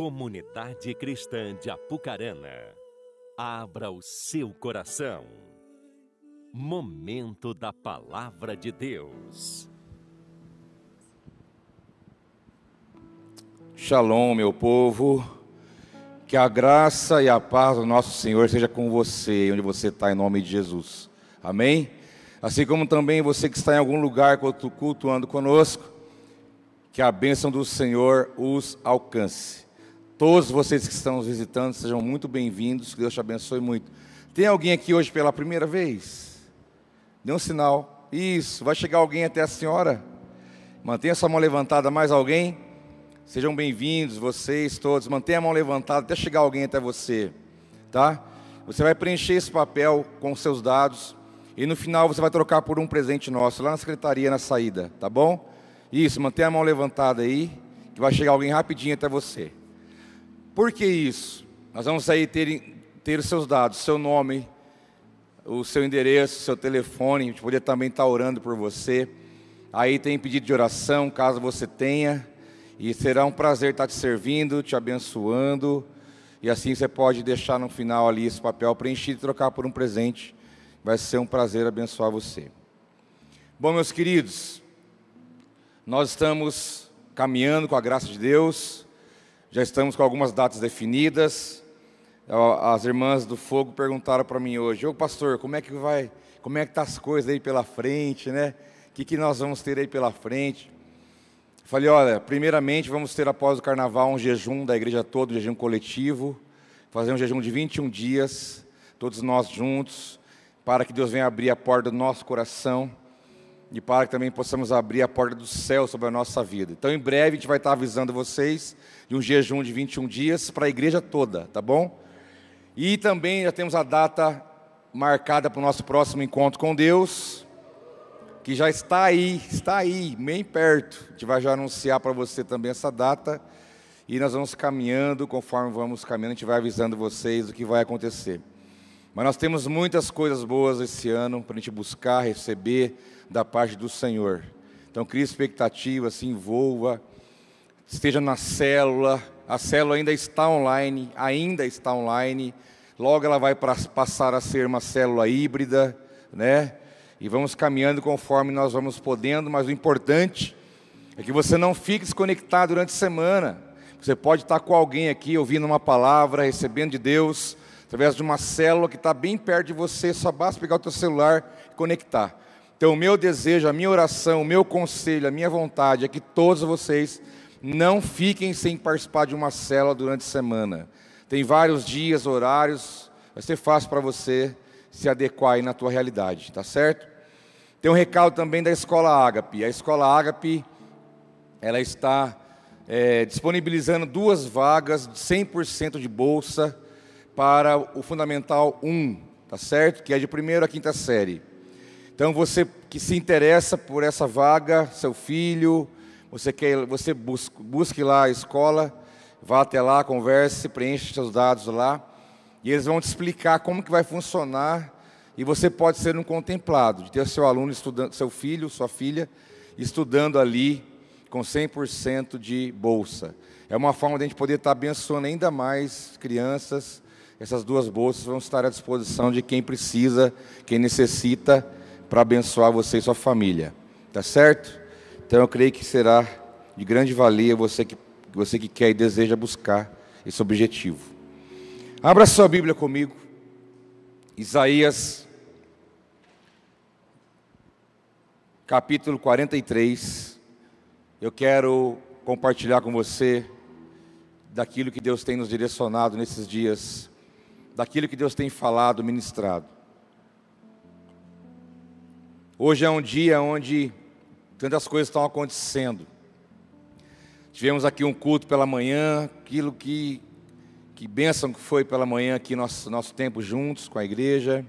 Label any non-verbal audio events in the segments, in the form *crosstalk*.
Comunidade Cristã de Apucarana, abra o seu coração. Momento da Palavra de Deus. Shalom, meu povo. Que a graça e a paz do nosso Senhor seja com você, onde você está, em nome de Jesus. Amém? Assim como também você que está em algum lugar cultuando conosco, que a bênção do Senhor os alcance. Todos vocês que estão nos visitando, sejam muito bem-vindos, que Deus te abençoe muito. Tem alguém aqui hoje pela primeira vez? Dê um sinal. Isso, vai chegar alguém até a senhora? Mantenha sua mão levantada, mais alguém? Sejam bem-vindos, vocês todos. Mantenha a mão levantada até chegar alguém até você, tá? Você vai preencher esse papel com seus dados e no final você vai trocar por um presente nosso lá na secretaria na saída, tá bom? Isso, mantenha a mão levantada aí, que vai chegar alguém rapidinho até você. Por que isso? Nós vamos aí ter, ter os seus dados, seu nome, o seu endereço, seu telefone, a gente poderia também estar orando por você. Aí tem pedido de oração, caso você tenha, e será um prazer estar te servindo, te abençoando, e assim você pode deixar no final ali esse papel preenchido e trocar por um presente. Vai ser um prazer abençoar você. Bom, meus queridos, nós estamos caminhando com a graça de Deus já estamos com algumas datas definidas. As irmãs do fogo perguntaram para mim hoje: "Ô pastor, como é que vai? Como é que tá as coisas aí pela frente, né? O que, que nós vamos ter aí pela frente?" Falei: "Olha, primeiramente vamos ter após o carnaval um jejum da igreja toda, um jejum coletivo, fazer um jejum de 21 dias, todos nós juntos, para que Deus venha abrir a porta do nosso coração e para que também possamos abrir a porta do céu sobre a nossa vida. Então, em breve, a gente vai estar avisando vocês de um jejum de 21 dias para a igreja toda, tá bom? E também já temos a data marcada para o nosso próximo encontro com Deus, que já está aí, está aí, bem perto. A gente vai já anunciar para você também essa data. E nós vamos caminhando, conforme vamos caminhando, a gente vai avisando vocês o que vai acontecer. Mas nós temos muitas coisas boas esse ano para a gente buscar, receber da parte do Senhor. Então, crie expectativa, se envolva, esteja na célula. A célula ainda está online, ainda está online. Logo ela vai passar a ser uma célula híbrida, né? E vamos caminhando conforme nós vamos podendo, mas o importante é que você não fique desconectado durante a semana. Você pode estar com alguém aqui ouvindo uma palavra, recebendo de Deus, através de uma célula que está bem perto de você, só basta pegar o teu celular e conectar. Então, o meu desejo, a minha oração, o meu conselho, a minha vontade é que todos vocês não fiquem sem participar de uma célula durante a semana. Tem vários dias, horários, vai ser fácil para você se adequar aí na tua realidade, tá certo? Tem um recado também da Escola Ágape. A Escola Ágape, ela está é, disponibilizando duas vagas de 100% de bolsa para o Fundamental 1, tá certo? Que é de primeira a quinta série. Então você que se interessa por essa vaga, seu filho, você quer, você busque, busque lá a escola, vá até lá, converse, preencha seus dados lá, e eles vão te explicar como que vai funcionar, e você pode ser um contemplado, de ter seu aluno estudando, seu filho, sua filha, estudando ali com 100% de bolsa. É uma forma de a gente poder estar abençoando ainda mais crianças. Essas duas bolsas vão estar à disposição de quem precisa, quem necessita para abençoar você e sua família. Tá certo? Então eu creio que será de grande valia você que, você que quer e deseja buscar esse objetivo. Abra sua Bíblia comigo. Isaías, capítulo 43. Eu quero compartilhar com você daquilo que Deus tem nos direcionado nesses dias, daquilo que Deus tem falado, ministrado. Hoje é um dia onde tantas coisas estão acontecendo. Tivemos aqui um culto pela manhã, aquilo que, que bênção que foi pela manhã aqui nosso, nosso tempo juntos com a igreja.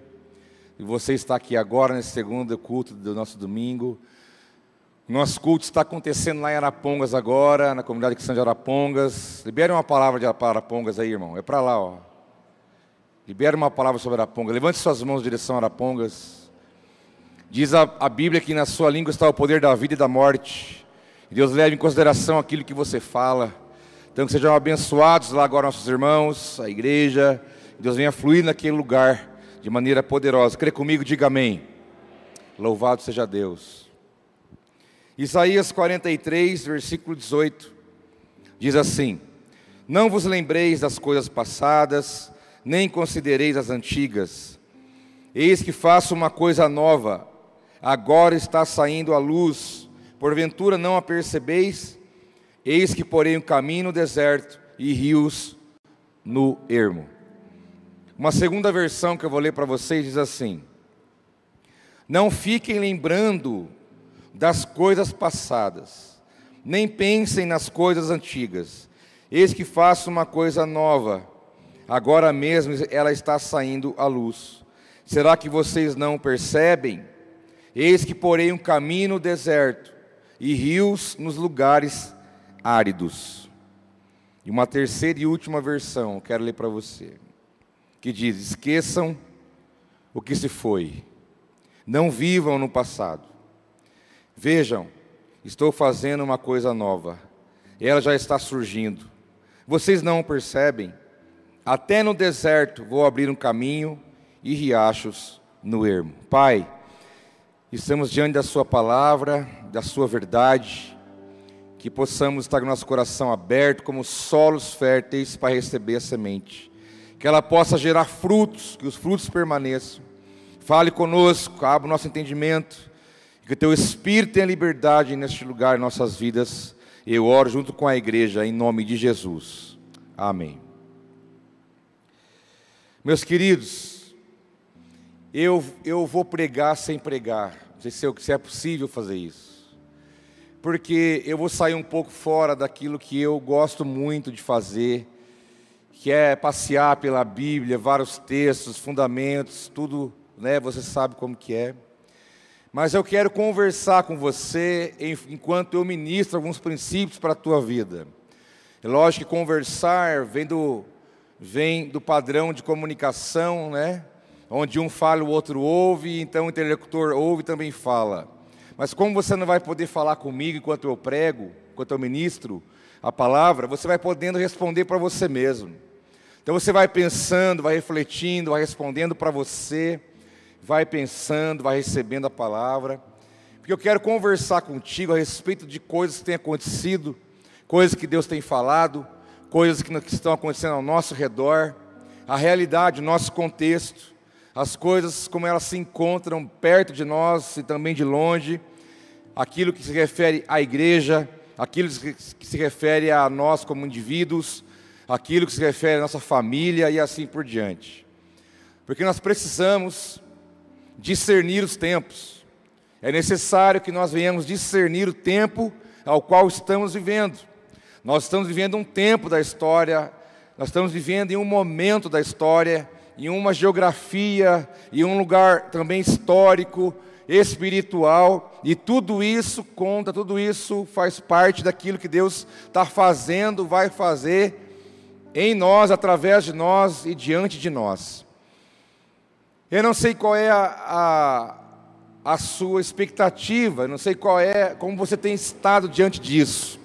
E você está aqui agora nesse segundo culto do nosso domingo. Nosso culto está acontecendo lá em Arapongas agora, na comunidade cristã de Arapongas. Libere uma palavra de Arapongas aí, irmão. É para lá, ó. Libere uma palavra sobre Arapongas. Levante suas mãos em direção a Arapongas. Diz a, a, Bíblia que na sua língua está o poder da vida e da morte. Deus leva em consideração aquilo que você fala. Então que sejam abençoados lá agora nossos irmãos, a igreja, Deus venha fluir naquele lugar de maneira poderosa. Crê comigo, diga amém. Louvado seja Deus. Isaías 43, versículo 18, diz assim: Não vos lembreis das coisas passadas, nem considereis as antigas. Eis que faço uma coisa nova, agora está saindo a luz, porventura não a percebeis? Eis que porém um caminho no deserto e rios no ermo. Uma segunda versão que eu vou ler para vocês diz assim: Não fiquem lembrando das coisas passadas, nem pensem nas coisas antigas. Eis que faço uma coisa nova, agora mesmo ela está saindo à luz. Será que vocês não percebem? Eis que porém um caminho no deserto e rios nos lugares áridos. E uma terceira e última versão, quero ler para você, que diz: Esqueçam o que se foi, não vivam no passado. Vejam, estou fazendo uma coisa nova, ela já está surgindo. Vocês não percebem? Até no deserto vou abrir um caminho e riachos no ermo. Pai, estamos diante da Sua palavra, da Sua verdade que possamos estar com nosso coração aberto como solos férteis para receber a semente, que ela possa gerar frutos, que os frutos permaneçam. Fale conosco, abra o nosso entendimento, que o teu Espírito tenha liberdade neste lugar, em nossas vidas. Eu oro junto com a igreja, em nome de Jesus. Amém. Meus queridos, eu, eu vou pregar sem pregar. Não sei se, eu, se é possível fazer isso porque eu vou sair um pouco fora daquilo que eu gosto muito de fazer, que é passear pela Bíblia, vários textos, fundamentos, tudo, né? Você sabe como que é. Mas eu quero conversar com você enquanto eu ministro alguns princípios para a tua vida. É lógico que conversar vem do, vem do padrão de comunicação, né? Onde um fala, o outro ouve, então o interlocutor ouve e também fala. Mas como você não vai poder falar comigo enquanto eu prego, enquanto eu ministro a palavra, você vai podendo responder para você mesmo. Então você vai pensando, vai refletindo, vai respondendo para você, vai pensando, vai recebendo a palavra. Porque eu quero conversar contigo a respeito de coisas que têm acontecido, coisas que Deus tem falado, coisas que estão acontecendo ao nosso redor, a realidade, o nosso contexto, as coisas como elas se encontram perto de nós e também de longe aquilo que se refere à igreja, aquilo que se refere a nós como indivíduos, aquilo que se refere à nossa família e assim por diante. Porque nós precisamos discernir os tempos. É necessário que nós venhamos discernir o tempo ao qual estamos vivendo. Nós estamos vivendo um tempo da história, nós estamos vivendo em um momento da história, em uma geografia, em um lugar também histórico, espiritual, e tudo isso conta, tudo isso faz parte daquilo que Deus está fazendo, vai fazer em nós, através de nós e diante de nós. Eu não sei qual é a, a, a sua expectativa, não sei qual é, como você tem estado diante disso,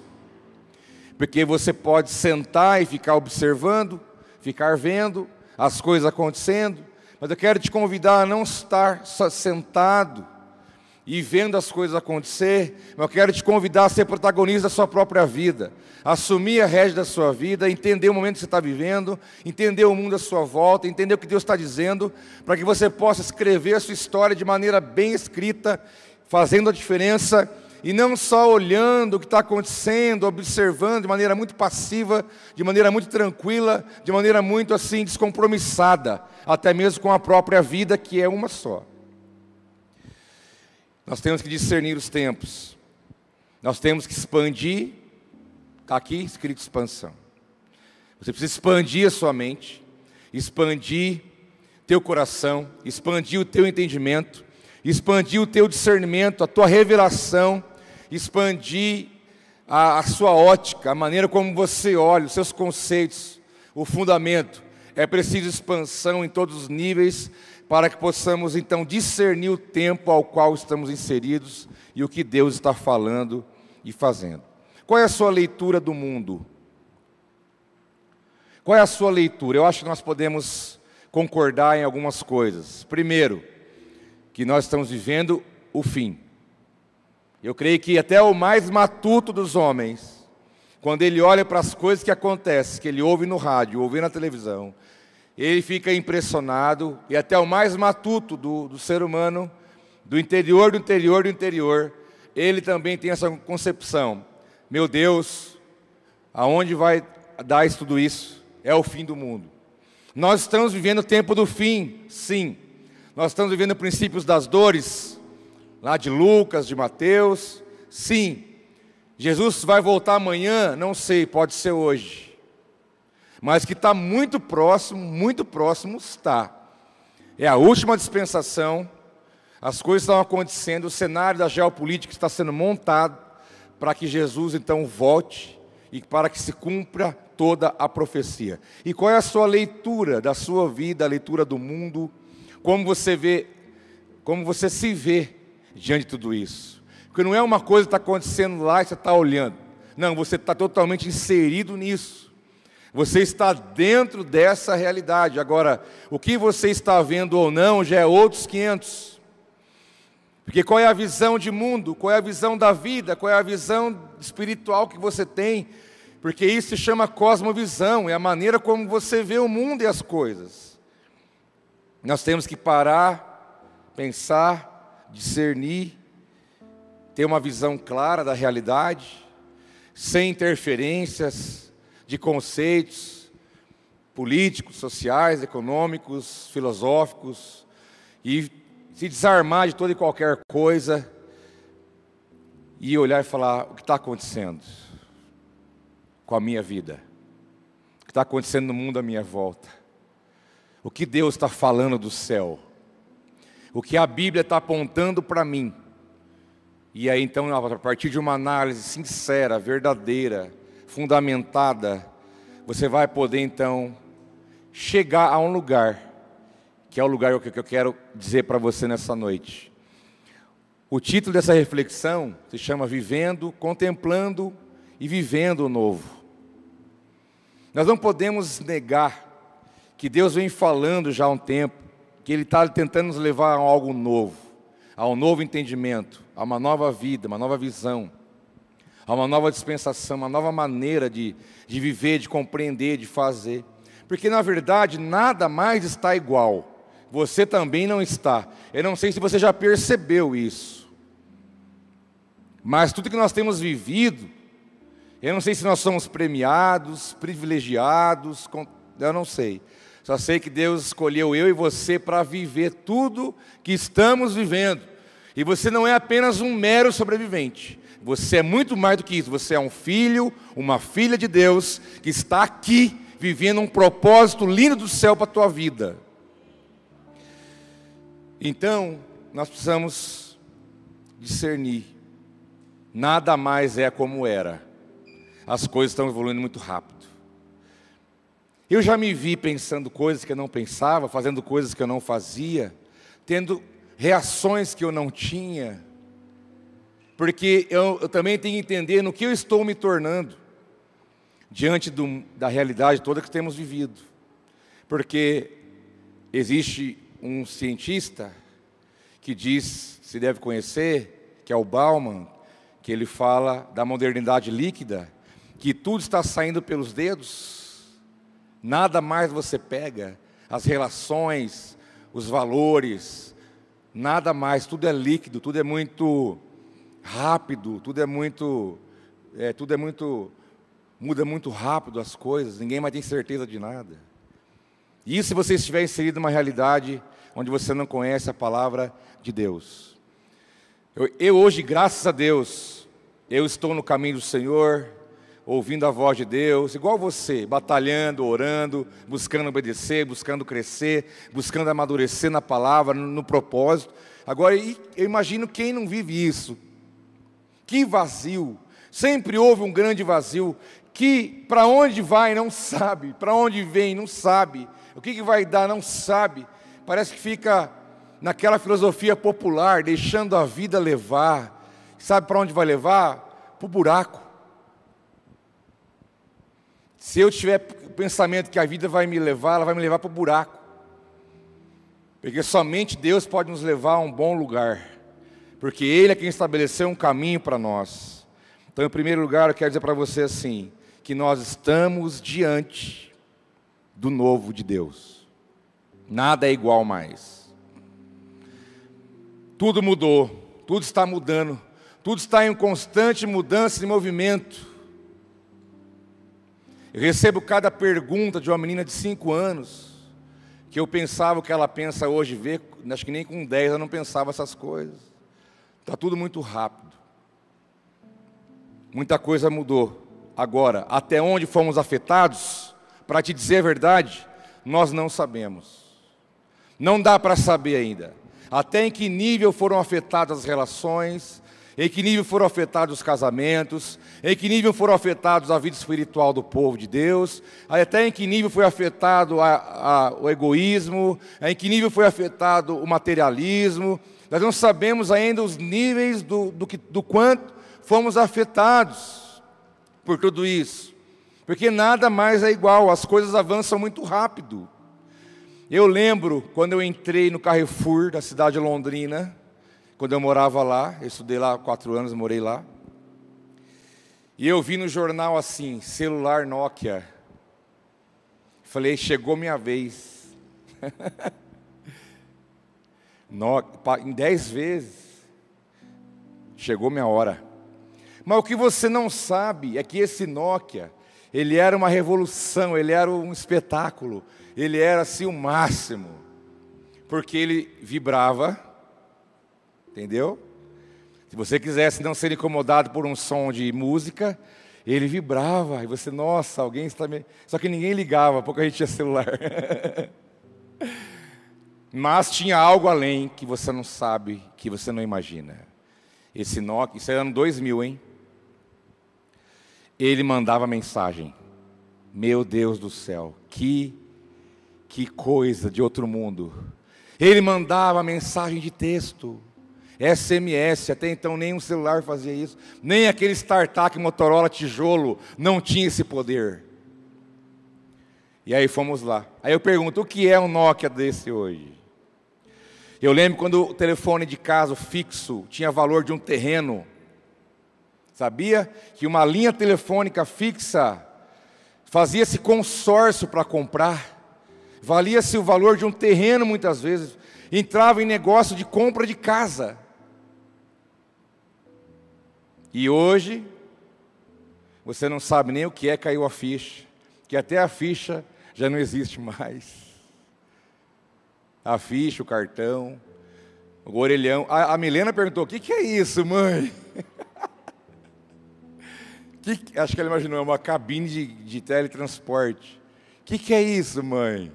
porque você pode sentar e ficar observando, ficar vendo as coisas acontecendo, mas eu quero te convidar a não estar só sentado e vendo as coisas acontecer, eu quero te convidar a ser protagonista da sua própria vida, assumir a rédea da sua vida, entender o momento que você está vivendo, entender o mundo à sua volta, entender o que Deus está dizendo, para que você possa escrever a sua história de maneira bem escrita, fazendo a diferença e não só olhando o que está acontecendo, observando de maneira muito passiva, de maneira muito tranquila, de maneira muito assim descompromissada, até mesmo com a própria vida que é uma só. Nós temos que discernir os tempos. Nós temos que expandir. Está aqui escrito expansão. Você precisa expandir a sua mente, expandir teu coração, expandir o teu entendimento, expandir o teu discernimento, a tua revelação, expandir a, a sua ótica, a maneira como você olha, os seus conceitos, o fundamento. É preciso expansão em todos os níveis, para que possamos então discernir o tempo ao qual estamos inseridos e o que Deus está falando e fazendo. Qual é a sua leitura do mundo? Qual é a sua leitura? Eu acho que nós podemos concordar em algumas coisas. Primeiro, que nós estamos vivendo o fim. Eu creio que até o mais matuto dos homens, quando ele olha para as coisas que acontecem, que ele ouve no rádio, ouve na televisão, ele fica impressionado, e até o mais matuto do, do ser humano, do interior, do interior, do interior, ele também tem essa concepção: meu Deus, aonde vai dar isso, tudo isso? É o fim do mundo. Nós estamos vivendo o tempo do fim, sim. Nós estamos vivendo princípios das dores, lá de Lucas, de Mateus, sim. Jesus vai voltar amanhã? Não sei, pode ser hoje. Mas que está muito próximo, muito próximo está. É a última dispensação, as coisas estão acontecendo, o cenário da geopolítica está sendo montado para que Jesus então volte e para que se cumpra toda a profecia. E qual é a sua leitura da sua vida, a leitura do mundo? Como você vê, como você se vê diante de tudo isso? Porque não é uma coisa que está acontecendo lá e você está olhando. Não, você está totalmente inserido nisso. Você está dentro dessa realidade. Agora, o que você está vendo ou não já é outros 500. Porque qual é a visão de mundo, qual é a visão da vida, qual é a visão espiritual que você tem? Porque isso se chama cosmovisão, é a maneira como você vê o mundo e as coisas. Nós temos que parar, pensar, discernir ter uma visão clara da realidade, sem interferências de conceitos políticos, sociais, econômicos, filosóficos, e se desarmar de toda e qualquer coisa e olhar e falar: o que está acontecendo com a minha vida? O que está acontecendo no mundo à minha volta? O que Deus está falando do céu? O que a Bíblia está apontando para mim? E aí então, a partir de uma análise sincera, verdadeira, fundamentada, você vai poder então chegar a um lugar, que é o lugar que eu quero dizer para você nessa noite. O título dessa reflexão se chama Vivendo, Contemplando e Vivendo o Novo. Nós não podemos negar que Deus vem falando já há um tempo, que Ele está tentando nos levar a algo novo a um novo entendimento, a uma nova vida, uma nova visão, a uma nova dispensação, uma nova maneira de, de viver, de compreender, de fazer. Porque na verdade nada mais está igual. Você também não está. Eu não sei se você já percebeu isso. Mas tudo que nós temos vivido, eu não sei se nós somos premiados, privilegiados, eu não sei. Só sei que Deus escolheu eu e você para viver tudo que estamos vivendo. E você não é apenas um mero sobrevivente. Você é muito mais do que isso. Você é um filho, uma filha de Deus que está aqui vivendo um propósito lindo do céu para a tua vida. Então, nós precisamos discernir. Nada mais é como era. As coisas estão evoluindo muito rápido. Eu já me vi pensando coisas que eu não pensava, fazendo coisas que eu não fazia, tendo reações que eu não tinha, porque eu, eu também tenho que entender no que eu estou me tornando diante do, da realidade toda que temos vivido. Porque existe um cientista que diz, se deve conhecer, que é o Bauman, que ele fala da modernidade líquida, que tudo está saindo pelos dedos Nada mais você pega, as relações, os valores, nada mais, tudo é líquido, tudo é muito rápido, tudo é muito, é, tudo é muito, muda muito rápido as coisas, ninguém mais tem certeza de nada. Isso se você estiver inserido numa realidade onde você não conhece a palavra de Deus. Eu, eu hoje, graças a Deus, eu estou no caminho do Senhor, ouvindo a voz de Deus, igual você, batalhando, orando, buscando obedecer, buscando crescer, buscando amadurecer na palavra, no, no propósito. Agora, eu imagino quem não vive isso. Que vazio. Sempre houve um grande vazio que para onde vai não sabe, para onde vem não sabe, o que, que vai dar não sabe. Parece que fica naquela filosofia popular, deixando a vida levar. Sabe para onde vai levar? Para o buraco. Se eu estiver pensamento que a vida vai me levar, ela vai me levar para o buraco. Porque somente Deus pode nos levar a um bom lugar. Porque Ele é quem estabeleceu um caminho para nós. Então, em primeiro lugar, eu quero dizer para você assim: que nós estamos diante do novo de Deus. Nada é igual mais. Tudo mudou, tudo está mudando, tudo está em constante mudança e movimento. Recebo cada pergunta de uma menina de 5 anos, que eu pensava o que ela pensa hoje, vê, acho que nem com 10 eu não pensava essas coisas. Está tudo muito rápido. Muita coisa mudou. Agora, até onde fomos afetados, para te dizer a verdade, nós não sabemos. Não dá para saber ainda. Até em que nível foram afetadas as relações, em que nível foram afetados os casamentos, em que nível foram afetados a vida espiritual do povo de Deus, até em que nível foi afetado a, a, o egoísmo, em que nível foi afetado o materialismo. Nós não sabemos ainda os níveis do, do, que, do quanto fomos afetados por tudo isso, porque nada mais é igual, as coisas avançam muito rápido. Eu lembro quando eu entrei no Carrefour da cidade de Londrina, quando eu morava lá, eu estudei lá quatro anos, morei lá. E eu vi no jornal assim, celular Nokia. Falei, chegou minha vez. *laughs* em dez vezes. Chegou minha hora. Mas o que você não sabe é que esse Nokia, ele era uma revolução, ele era um espetáculo, ele era assim o máximo. Porque ele vibrava, Entendeu? Se você quisesse não ser incomodado por um som de música, ele vibrava, e você, nossa, alguém está me. Só que ninguém ligava, porque a gente tinha celular. *laughs* Mas tinha algo além que você não sabe, que você não imagina. Esse Nokia, isso é ano 2000, hein? Ele mandava mensagem. Meu Deus do céu, que que coisa de outro mundo. Ele mandava mensagem de texto. SMS, até então nenhum celular fazia isso, nem aquele StarTAC Motorola tijolo não tinha esse poder. E aí fomos lá. Aí eu pergunto, o que é um Nokia desse hoje? Eu lembro quando o telefone de casa fixo tinha valor de um terreno. Sabia que uma linha telefônica fixa fazia-se consórcio para comprar, valia-se o valor de um terreno muitas vezes, entrava em negócio de compra de casa. E hoje, você não sabe nem o que é caiu a ficha, que até a ficha já não existe mais. A ficha, o cartão, o orelhão. A, a Milena perguntou: o que, que é isso, mãe? *laughs* que, acho que ela imaginou, é uma cabine de, de teletransporte. O que, que é isso, mãe?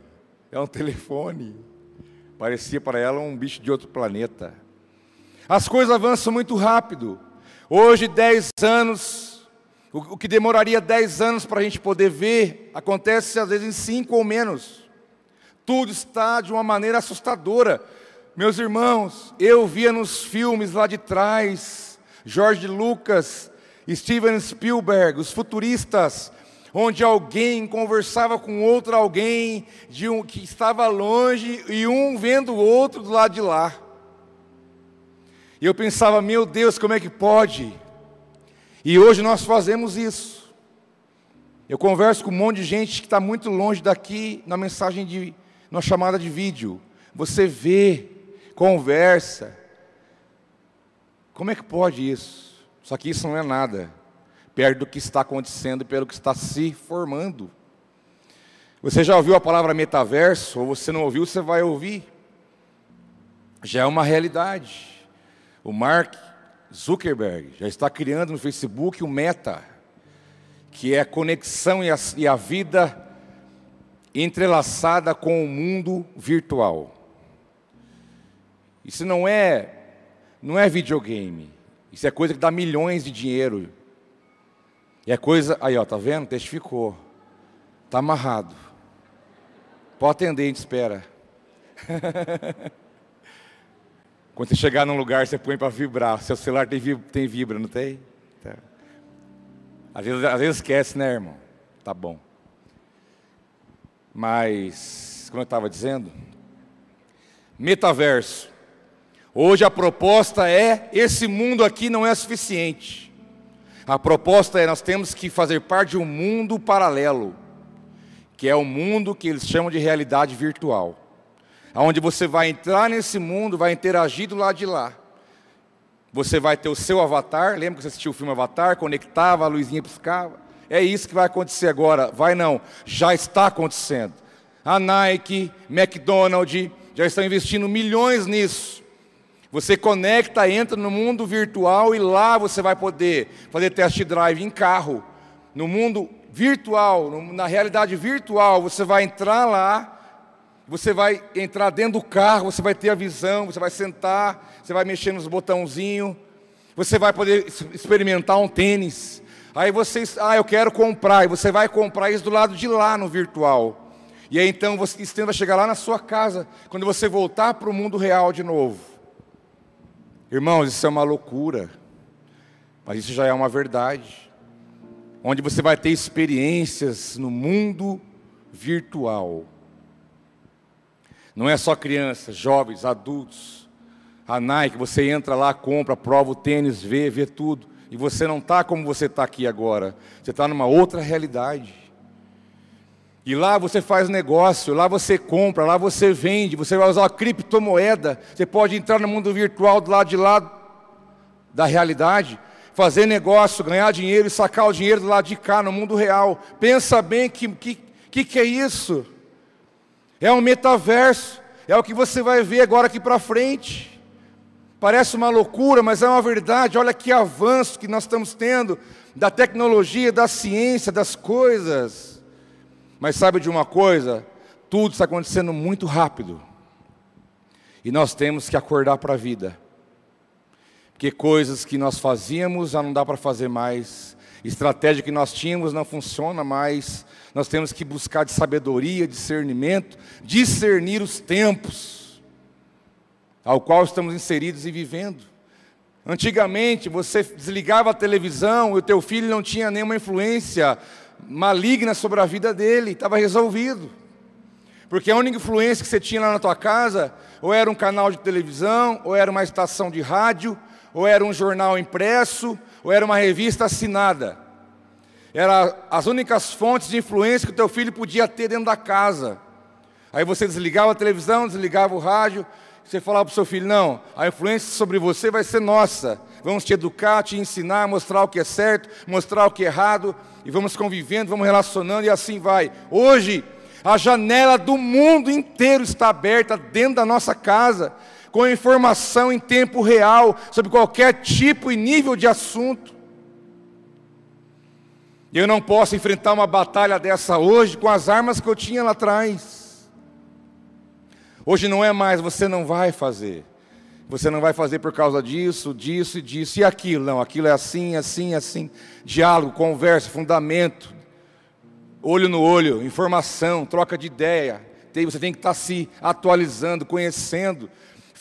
É um telefone. Parecia para ela um bicho de outro planeta. As coisas avançam muito rápido. Hoje, dez anos, o que demoraria dez anos para a gente poder ver, acontece às vezes em cinco ou menos. Tudo está de uma maneira assustadora. Meus irmãos, eu via nos filmes lá de trás, George Lucas, Steven Spielberg, os futuristas, onde alguém conversava com outro alguém de um que estava longe e um vendo o outro do lado de lá. E eu pensava, meu Deus, como é que pode? E hoje nós fazemos isso. Eu converso com um monte de gente que está muito longe daqui na mensagem de, na chamada de vídeo. Você vê, conversa. Como é que pode isso? Só que isso não é nada perto do que está acontecendo pelo que está se formando. Você já ouviu a palavra metaverso? Ou você não ouviu, você vai ouvir. Já é uma realidade. O Mark Zuckerberg já está criando no Facebook o Meta, que é a conexão e a, e a vida entrelaçada com o mundo virtual. Isso não é não é videogame. Isso é coisa que dá milhões de dinheiro. E é coisa, aí ó, tá vendo? Testificou. Tá amarrado. Pode atender, a gente espera. *laughs* Quando você chegar num lugar, você põe para vibrar. Seu celular tem, tem vibra, não tem? Tá. Às, vezes, às vezes esquece, né, irmão? Tá bom. Mas, como eu estava dizendo, metaverso. Hoje a proposta é: esse mundo aqui não é suficiente. A proposta é: nós temos que fazer parte de um mundo paralelo, que é o mundo que eles chamam de realidade virtual. Onde você vai entrar nesse mundo, vai interagir do lado de lá. Você vai ter o seu avatar, lembra que você assistiu o filme Avatar, conectava, a luzinha piscava? É isso que vai acontecer agora. Vai não, já está acontecendo. A Nike, McDonald's já estão investindo milhões nisso. Você conecta, entra no mundo virtual e lá você vai poder fazer test drive em carro. No mundo virtual, na realidade virtual, você vai entrar lá você vai entrar dentro do carro, você vai ter a visão, você vai sentar, você vai mexer nos botãozinhos, você vai poder experimentar um tênis. Aí você, ah, eu quero comprar, e você vai comprar isso do lado de lá no virtual. E aí então você vai chegar lá na sua casa, quando você voltar para o mundo real de novo. Irmãos, isso é uma loucura, mas isso já é uma verdade. Onde você vai ter experiências no mundo virtual. Não é só crianças, jovens, adultos. A Nike, você entra lá, compra, prova o tênis, vê, vê tudo. E você não está como você está aqui agora. Você está numa outra realidade. E lá você faz negócio, lá você compra, lá você vende, você vai usar a criptomoeda. Você pode entrar no mundo virtual do lado de lá da realidade, fazer negócio, ganhar dinheiro e sacar o dinheiro do lado de cá, no mundo real. Pensa bem que que, que, que é isso? É um metaverso, é o que você vai ver agora aqui para frente. Parece uma loucura, mas é uma verdade. Olha que avanço que nós estamos tendo da tecnologia, da ciência, das coisas. Mas sabe de uma coisa? Tudo está acontecendo muito rápido. E nós temos que acordar para a vida. Porque coisas que nós fazíamos já não dá para fazer mais. Estratégia que nós tínhamos não funciona mais nós temos que buscar de sabedoria, discernimento, discernir os tempos ao qual estamos inseridos e vivendo. Antigamente você desligava a televisão e o teu filho não tinha nenhuma influência maligna sobre a vida dele, estava resolvido. Porque a única influência que você tinha lá na tua casa, ou era um canal de televisão, ou era uma estação de rádio, ou era um jornal impresso, ou era uma revista assinada. Eram as únicas fontes de influência que o teu filho podia ter dentro da casa. Aí você desligava a televisão, desligava o rádio, você falava para o seu filho: não, a influência sobre você vai ser nossa. Vamos te educar, te ensinar, mostrar o que é certo, mostrar o que é errado, e vamos convivendo, vamos relacionando, e assim vai. Hoje, a janela do mundo inteiro está aberta dentro da nossa casa, com informação em tempo real sobre qualquer tipo e nível de assunto. Eu não posso enfrentar uma batalha dessa hoje com as armas que eu tinha lá atrás. Hoje não é mais, você não vai fazer. Você não vai fazer por causa disso, disso e disso e aquilo. Não, aquilo é assim, assim, assim. Diálogo, conversa, fundamento. Olho no olho, informação, troca de ideia. Você tem que estar se atualizando, conhecendo,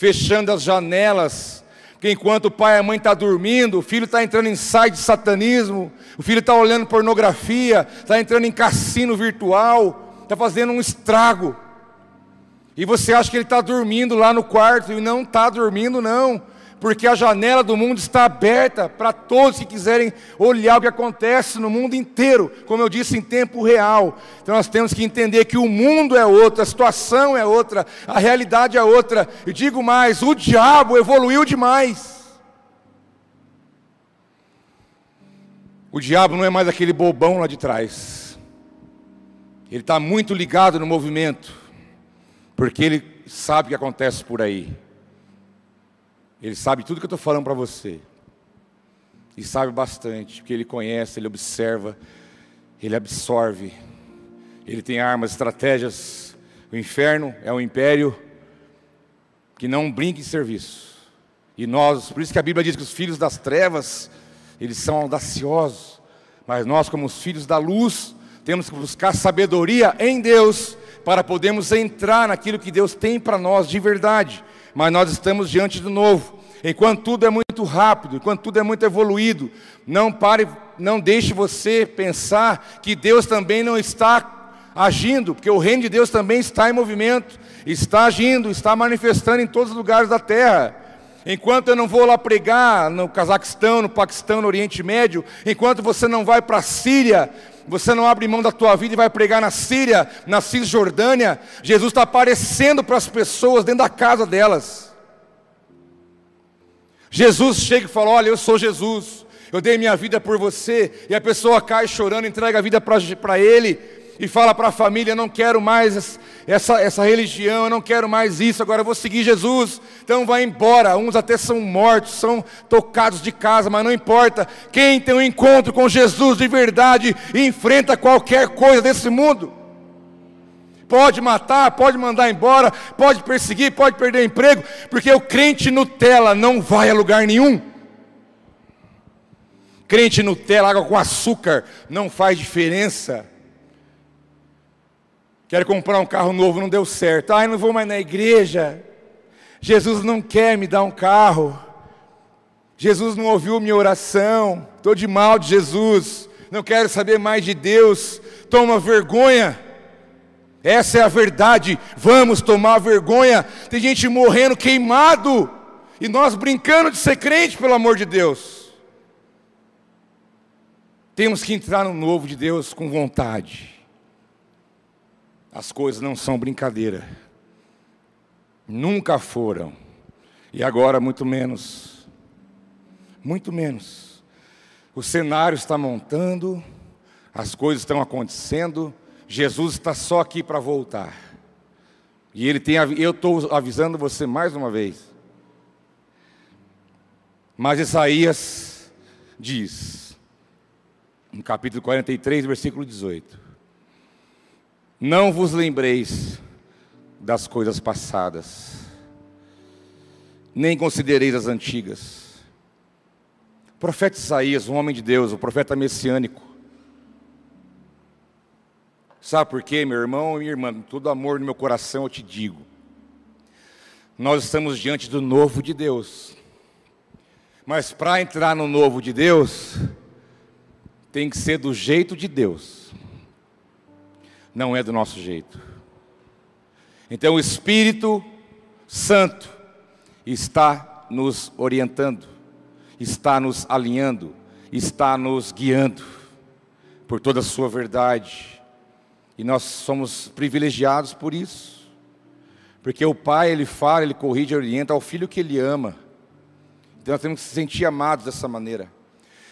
fechando as janelas porque enquanto o pai e a mãe estão tá dormindo, o filho está entrando em site de satanismo, o filho está olhando pornografia, está entrando em cassino virtual, está fazendo um estrago. E você acha que ele está dormindo lá no quarto, e não está dormindo, não porque a janela do mundo está aberta para todos que quiserem olhar o que acontece no mundo inteiro, como eu disse, em tempo real. Então nós temos que entender que o mundo é outro, a situação é outra, a realidade é outra. E digo mais: o diabo evoluiu demais. O diabo não é mais aquele bobão lá de trás. Ele está muito ligado no movimento, porque ele sabe o que acontece por aí. Ele sabe tudo que eu estou falando para você. E sabe bastante, porque ele conhece, ele observa, ele absorve. Ele tem armas, estratégias. O inferno é um império que não brinca em serviço. E nós, por isso que a Bíblia diz que os filhos das trevas, eles são audaciosos. Mas nós, como os filhos da luz, temos que buscar sabedoria em Deus para podermos entrar naquilo que Deus tem para nós de verdade mas nós estamos diante do novo. Enquanto tudo é muito rápido, enquanto tudo é muito evoluído, não pare, não deixe você pensar que Deus também não está agindo, porque o reino de Deus também está em movimento, está agindo, está manifestando em todos os lugares da terra. Enquanto eu não vou lá pregar no Cazaquistão, no Paquistão, no Oriente Médio, enquanto você não vai para a Síria, você não abre mão da tua vida e vai pregar na Síria, na Cisjordânia, Jesus está aparecendo para as pessoas dentro da casa delas. Jesus chega e fala: Olha, eu sou Jesus, eu dei minha vida por você, e a pessoa cai chorando, entrega a vida para Ele, e fala para a família: não quero mais essa, essa religião, eu não quero mais isso, agora eu vou seguir Jesus. Então vai embora. Uns até são mortos, são tocados de casa, mas não importa. Quem tem um encontro com Jesus de verdade enfrenta qualquer coisa desse mundo. Pode matar, pode mandar embora, pode perseguir, pode perder emprego, porque o crente Nutella não vai a lugar nenhum. Crente Nutella, água com açúcar, não faz diferença. Quero comprar um carro novo, não deu certo. Ai, não vou mais na igreja. Jesus não quer me dar um carro. Jesus não ouviu minha oração. Estou de mal de Jesus. Não quero saber mais de Deus. Toma vergonha. Essa é a verdade. Vamos tomar vergonha. Tem gente morrendo queimado. E nós brincando de ser crente, pelo amor de Deus. Temos que entrar no novo de Deus com vontade. As coisas não são brincadeira. Nunca foram. E agora, muito menos. Muito menos. O cenário está montando, as coisas estão acontecendo, Jesus está só aqui para voltar. E ele tem, eu estou avisando você mais uma vez. Mas Isaías diz, no capítulo 43, versículo 18: não vos lembreis das coisas passadas, nem considereis as antigas. O profeta Isaías, um homem de Deus, o profeta messiânico. Sabe por quê, meu irmão e minha irmã? Todo amor no meu coração eu te digo. Nós estamos diante do novo de Deus. Mas para entrar no novo de Deus, tem que ser do jeito de Deus não é do nosso jeito. Então o Espírito Santo está nos orientando, está nos alinhando, está nos guiando por toda a sua verdade. E nós somos privilegiados por isso. Porque o pai, ele fala, ele corrige, orienta ao filho que ele ama. Então nós temos que se sentir amados dessa maneira.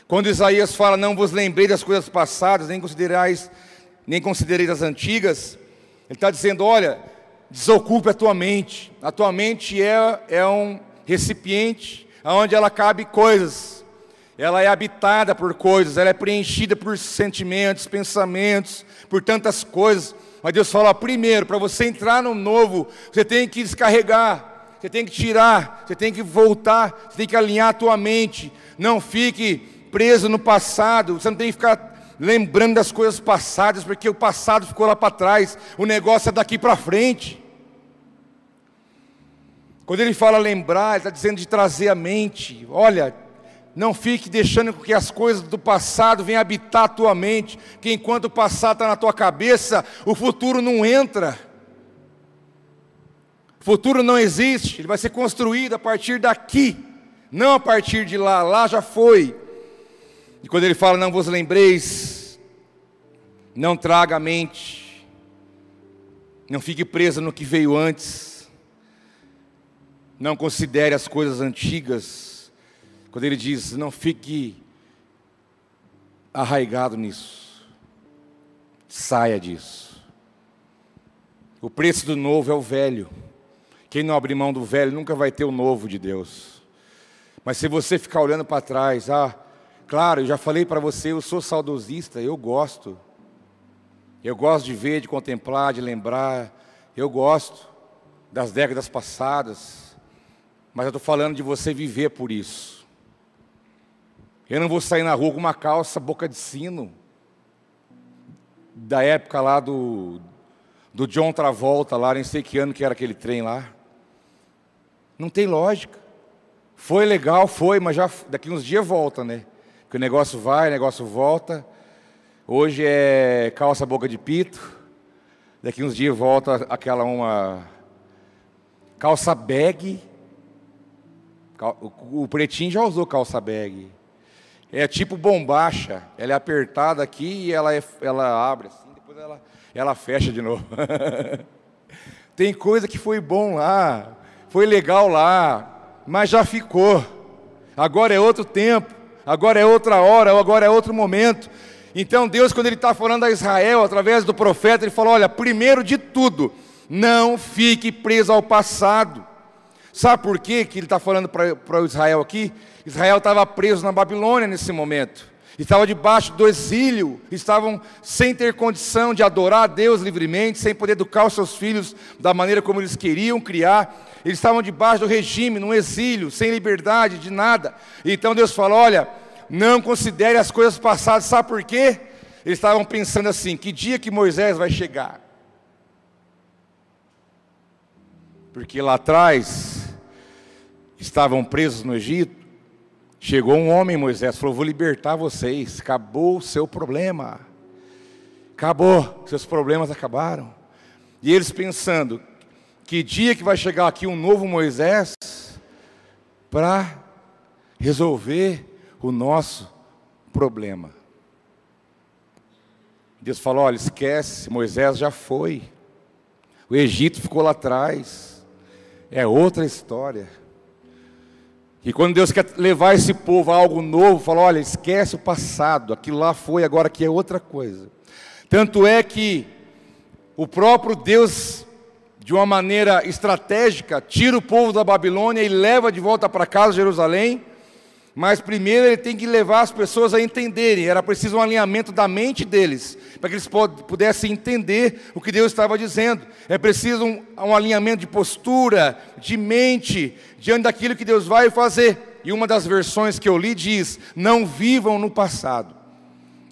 Quando Isaías fala, não vos lembrei das coisas passadas, nem considerais nem considerei as antigas. Ele está dizendo: olha, desocupe a tua mente. A tua mente é, é um recipiente onde ela cabe coisas. Ela é habitada por coisas, ela é preenchida por sentimentos, pensamentos, por tantas coisas. Mas Deus fala: primeiro, para você entrar no novo, você tem que descarregar, você tem que tirar, você tem que voltar, você tem que alinhar a tua mente. Não fique preso no passado, você não tem que ficar lembrando das coisas passadas, porque o passado ficou lá para trás, o negócio é daqui para frente. Quando ele fala lembrar, ele está dizendo de trazer a mente. Olha, não fique deixando que as coisas do passado venham habitar a tua mente, que enquanto o passado está na tua cabeça, o futuro não entra. O futuro não existe, ele vai ser construído a partir daqui, não a partir de lá. Lá já foi. E quando ele fala, não vos lembreis, não traga a mente, não fique preso no que veio antes, não considere as coisas antigas. Quando ele diz, não fique arraigado nisso, saia disso. O preço do novo é o velho. Quem não abrir mão do velho nunca vai ter o novo de Deus. Mas se você ficar olhando para trás, ah, Claro, eu já falei para você, eu sou saudosista, eu gosto. Eu gosto de ver, de contemplar, de lembrar. Eu gosto das décadas passadas. Mas eu estou falando de você viver por isso. Eu não vou sair na rua com uma calça boca de sino. Da época lá do, do John Travolta, lá, nem sei que ano que era aquele trem lá. Não tem lógica. Foi legal, foi, mas já daqui uns dias volta, né? Que o negócio vai, o negócio volta. Hoje é calça boca de pito, Daqui uns dias volta aquela uma calça bag. O pretinho já usou calça bag. É tipo bombacha. Ela é apertada aqui e ela, é, ela abre assim, depois ela, ela fecha de novo. *laughs* Tem coisa que foi bom lá, foi legal lá, mas já ficou. Agora é outro tempo, agora é outra hora, agora é outro momento. Então Deus, quando Ele está falando a Israel, através do profeta, Ele falou: olha, primeiro de tudo, não fique preso ao passado. Sabe por quê que Ele está falando para Israel aqui? Israel estava preso na Babilônia nesse momento. Estava debaixo do exílio, estavam sem ter condição de adorar a Deus livremente, sem poder educar os seus filhos da maneira como eles queriam criar. Eles estavam debaixo do regime, num exílio, sem liberdade de nada. Então Deus falou: olha, não considere as coisas passadas, sabe por quê? Eles estavam pensando assim: que dia que Moisés vai chegar? Porque lá atrás estavam presos no Egito. Chegou um homem, Moisés, falou: Vou libertar vocês. Acabou o seu problema. Acabou, seus problemas acabaram. E eles pensando: Que dia que vai chegar aqui um novo Moisés para resolver o nosso problema. Deus falou: olha, esquece, Moisés já foi. O Egito ficou lá atrás. É outra história. E quando Deus quer levar esse povo a algo novo, fala: olha, esquece o passado, aquilo lá foi, agora aqui é outra coisa. Tanto é que o próprio Deus, de uma maneira estratégica, tira o povo da Babilônia e leva de volta para casa, Jerusalém, mas primeiro ele tem que levar as pessoas a entenderem. Era preciso um alinhamento da mente deles, para que eles pudessem entender o que Deus estava dizendo. É preciso um, um alinhamento de postura, de mente, diante daquilo que Deus vai fazer. E uma das versões que eu li diz: Não vivam no passado.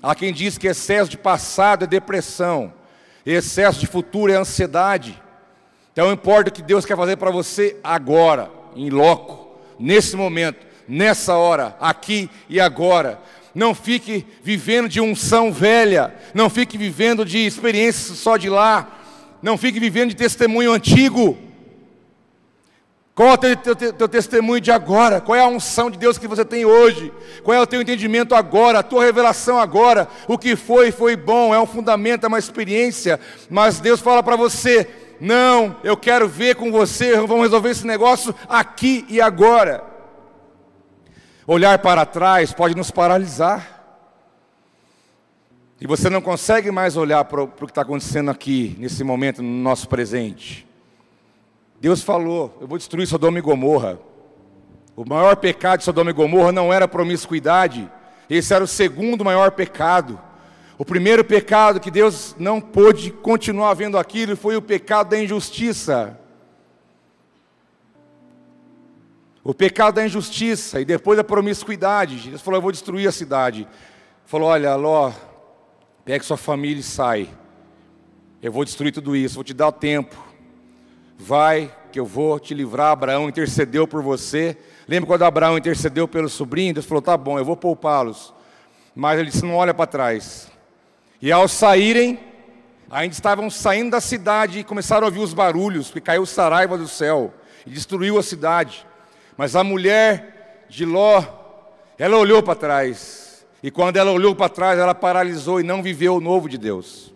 Há quem diz que excesso de passado é depressão, excesso de futuro é ansiedade. Então, importa o que Deus quer fazer para você agora, em loco, nesse momento nessa hora, aqui e agora. Não fique vivendo de unção velha, não fique vivendo de experiências só de lá, não fique vivendo de testemunho antigo. Qual é o teu, teu, teu, testemunho de agora? Qual é a unção de Deus que você tem hoje? Qual é o teu entendimento agora? A tua revelação agora? O que foi, foi bom, é um fundamento, é uma experiência. Mas Deus fala para você: não, eu quero ver com você, vamos resolver esse negócio aqui e agora. Olhar para trás pode nos paralisar. E você não consegue mais olhar para o que está acontecendo aqui, nesse momento, no nosso presente. Deus falou: Eu vou destruir Sodoma e Gomorra. O maior pecado de Sodoma e Gomorra não era promiscuidade, esse era o segundo maior pecado. O primeiro pecado que Deus não pôde continuar vendo aquilo foi o pecado da injustiça. O pecado da injustiça e depois da promiscuidade. Jesus falou: Eu vou destruir a cidade. Falou: Olha, Ló, pegue sua família e sai. Eu vou destruir tudo isso, vou te dar tempo. Vai, que eu vou te livrar. Abraão intercedeu por você. Lembra quando Abraão intercedeu pelo sobrinho? Deus falou: Tá bom, eu vou poupá-los. Mas ele disse: Não olha para trás. E ao saírem, ainda estavam saindo da cidade e começaram a ouvir os barulhos, porque caiu saraiva do céu e destruiu a cidade. Mas a mulher de Ló, ela olhou para trás. E quando ela olhou para trás, ela paralisou e não viveu o novo de Deus.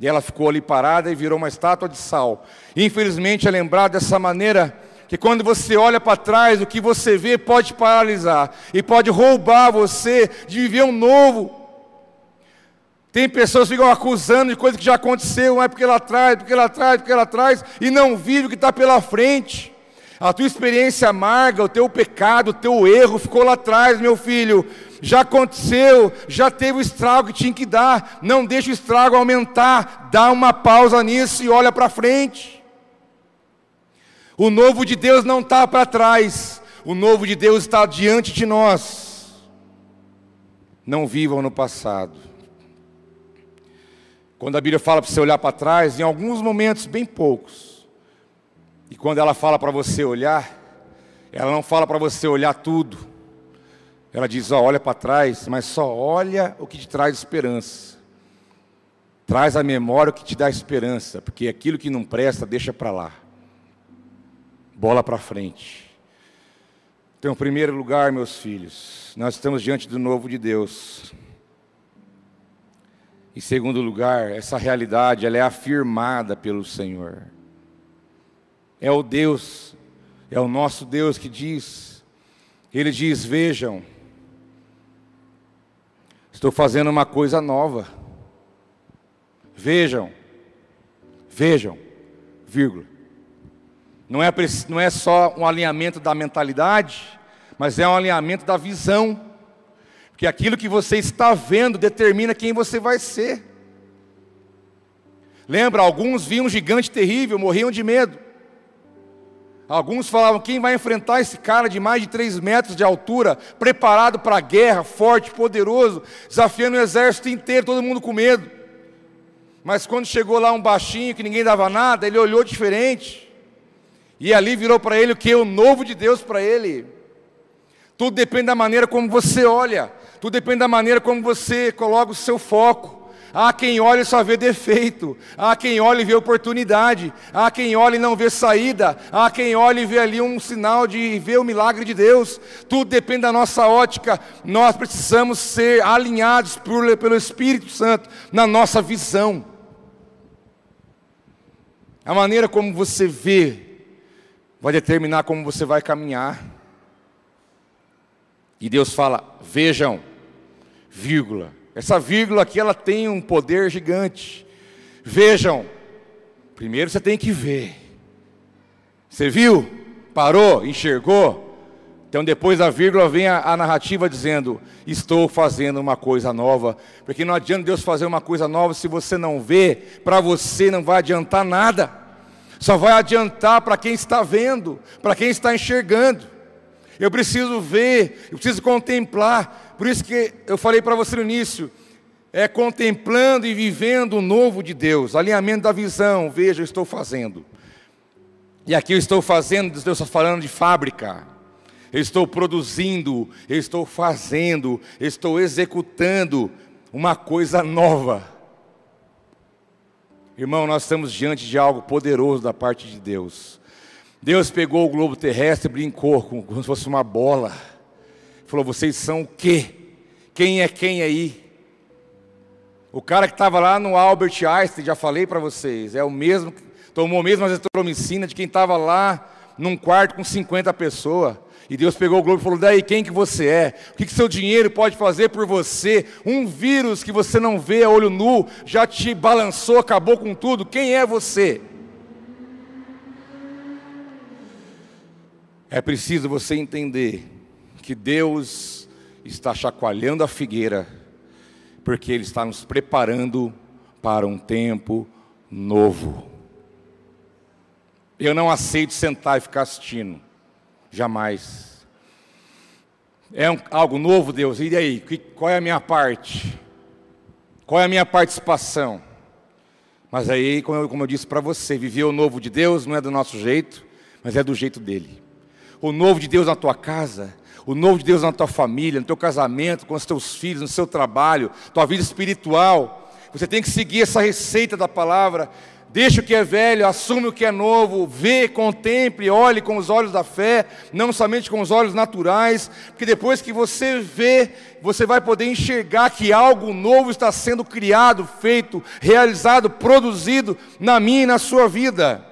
E ela ficou ali parada e virou uma estátua de sal. Infelizmente é lembrado dessa maneira que quando você olha para trás, o que você vê pode paralisar e pode roubar você de viver um novo. Tem pessoas que ficam acusando de coisa que já aconteceu, é porque lá atrás, porque lá atrás, porque lá atrás, e não vive o que está pela frente. A tua experiência amarga, o teu pecado, o teu erro ficou lá atrás, meu filho. Já aconteceu, já teve o estrago que tinha que dar. Não deixe o estrago aumentar. Dá uma pausa nisso e olha para frente. O novo de Deus não está para trás. O novo de Deus está diante de nós. Não vivam no passado. Quando a Bíblia fala para você olhar para trás, em alguns momentos, bem poucos, e quando ela fala para você olhar, ela não fala para você olhar tudo. Ela diz: ó, olha para trás, mas só olha o que te traz esperança. Traz à memória o que te dá esperança, porque aquilo que não presta, deixa para lá. Bola para frente. Então, em primeiro lugar, meus filhos, nós estamos diante do novo de Deus. Em segundo lugar, essa realidade ela é afirmada pelo Senhor. É o Deus, é o nosso Deus que diz. Ele diz: Vejam, estou fazendo uma coisa nova. Vejam, vejam, vírgula. Não é, não é só um alinhamento da mentalidade, mas é um alinhamento da visão. Porque aquilo que você está vendo determina quem você vai ser. Lembra, alguns viam um gigante terrível, morriam de medo. Alguns falavam: quem vai enfrentar esse cara de mais de 3 metros de altura, preparado para a guerra, forte, poderoso, desafiando o exército inteiro, todo mundo com medo. Mas quando chegou lá um baixinho que ninguém dava nada, ele olhou diferente. E ali virou para ele o que? O novo de Deus para ele. Tudo depende da maneira como você olha, tudo depende da maneira como você coloca o seu foco. Há quem olha e só vê defeito, há quem olha e vê oportunidade, há quem olha e não vê saída, há quem olha e vê ali um sinal de ver o milagre de Deus. Tudo depende da nossa ótica. Nós precisamos ser alinhados por, pelo Espírito Santo na nossa visão. A maneira como você vê vai determinar como você vai caminhar. E Deus fala: vejam, vírgula. Essa vírgula aqui ela tem um poder gigante. Vejam. Primeiro você tem que ver. Você viu? Parou? Enxergou? Então, depois da vírgula, vem a, a, narrativa dizendo: Estou fazendo uma coisa nova. Porque não adianta Deus fazer uma coisa nova se você não vê, para você não vai adiantar nada. Só vai adiantar para quem está vendo, para quem está enxergando. Eu preciso ver, eu preciso contemplar. Por isso que eu falei para você no início: é contemplando e vivendo o novo de Deus, alinhamento da visão. Veja, eu estou fazendo. E aqui eu estou fazendo, Deus está falando de fábrica eu estou produzindo, eu estou fazendo, eu estou executando uma coisa nova. Irmão, nós estamos diante de algo poderoso da parte de Deus. Deus pegou o globo terrestre e brincou como se fosse uma bola. Falou: Vocês são o quê? Quem é quem aí? O cara que estava lá no Albert Einstein, já falei para vocês, é o mesmo, tomou a mesma azitromicina de quem estava lá num quarto com 50 pessoas. E Deus pegou o globo e falou: daí quem que você é? O que, que seu dinheiro pode fazer por você? Um vírus que você não vê a olho nu já te balançou, acabou com tudo. Quem é você? É preciso você entender que Deus está chacoalhando a figueira, porque Ele está nos preparando para um tempo novo. Eu não aceito sentar e ficar assistindo. Jamais. É um, algo novo, Deus. E aí? Que, qual é a minha parte? Qual é a minha participação? Mas aí, como eu, como eu disse para você, viver o novo de Deus não é do nosso jeito, mas é do jeito dele. O novo de Deus na tua casa, o novo de Deus na tua família, no teu casamento, com os teus filhos, no seu trabalho, tua vida espiritual. Você tem que seguir essa receita da palavra Deixa o que é velho, assume o que é novo, vê, contemple, olhe com os olhos da fé, não somente com os olhos naturais, porque depois que você vê, você vai poder enxergar que algo novo está sendo criado, feito, realizado, produzido na minha e na sua vida.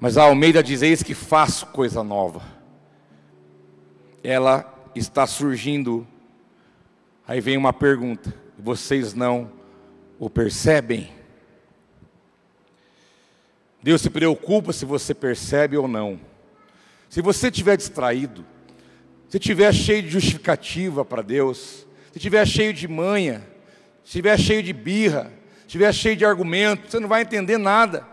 Mas a Almeida diz: Eis que faço coisa nova. Ela está surgindo. Aí vem uma pergunta: vocês não o percebem? Deus se preocupa se você percebe ou não. Se você estiver distraído, se estiver cheio de justificativa para Deus, se estiver cheio de manha, se estiver cheio de birra, se estiver cheio de argumento, você não vai entender nada.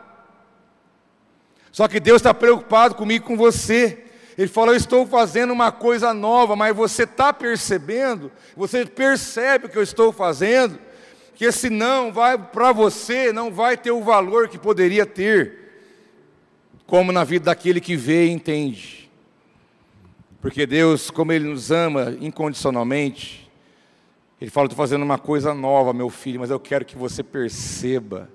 Só que Deus está preocupado comigo com você. Ele falou: Eu estou fazendo uma coisa nova, mas você está percebendo? Você percebe o que eu estou fazendo? Que esse não vai para você, não vai ter o valor que poderia ter como na vida daquele que vê e entende. Porque Deus, como Ele nos ama incondicionalmente, Ele fala: Estou fazendo uma coisa nova, meu filho, mas eu quero que você perceba.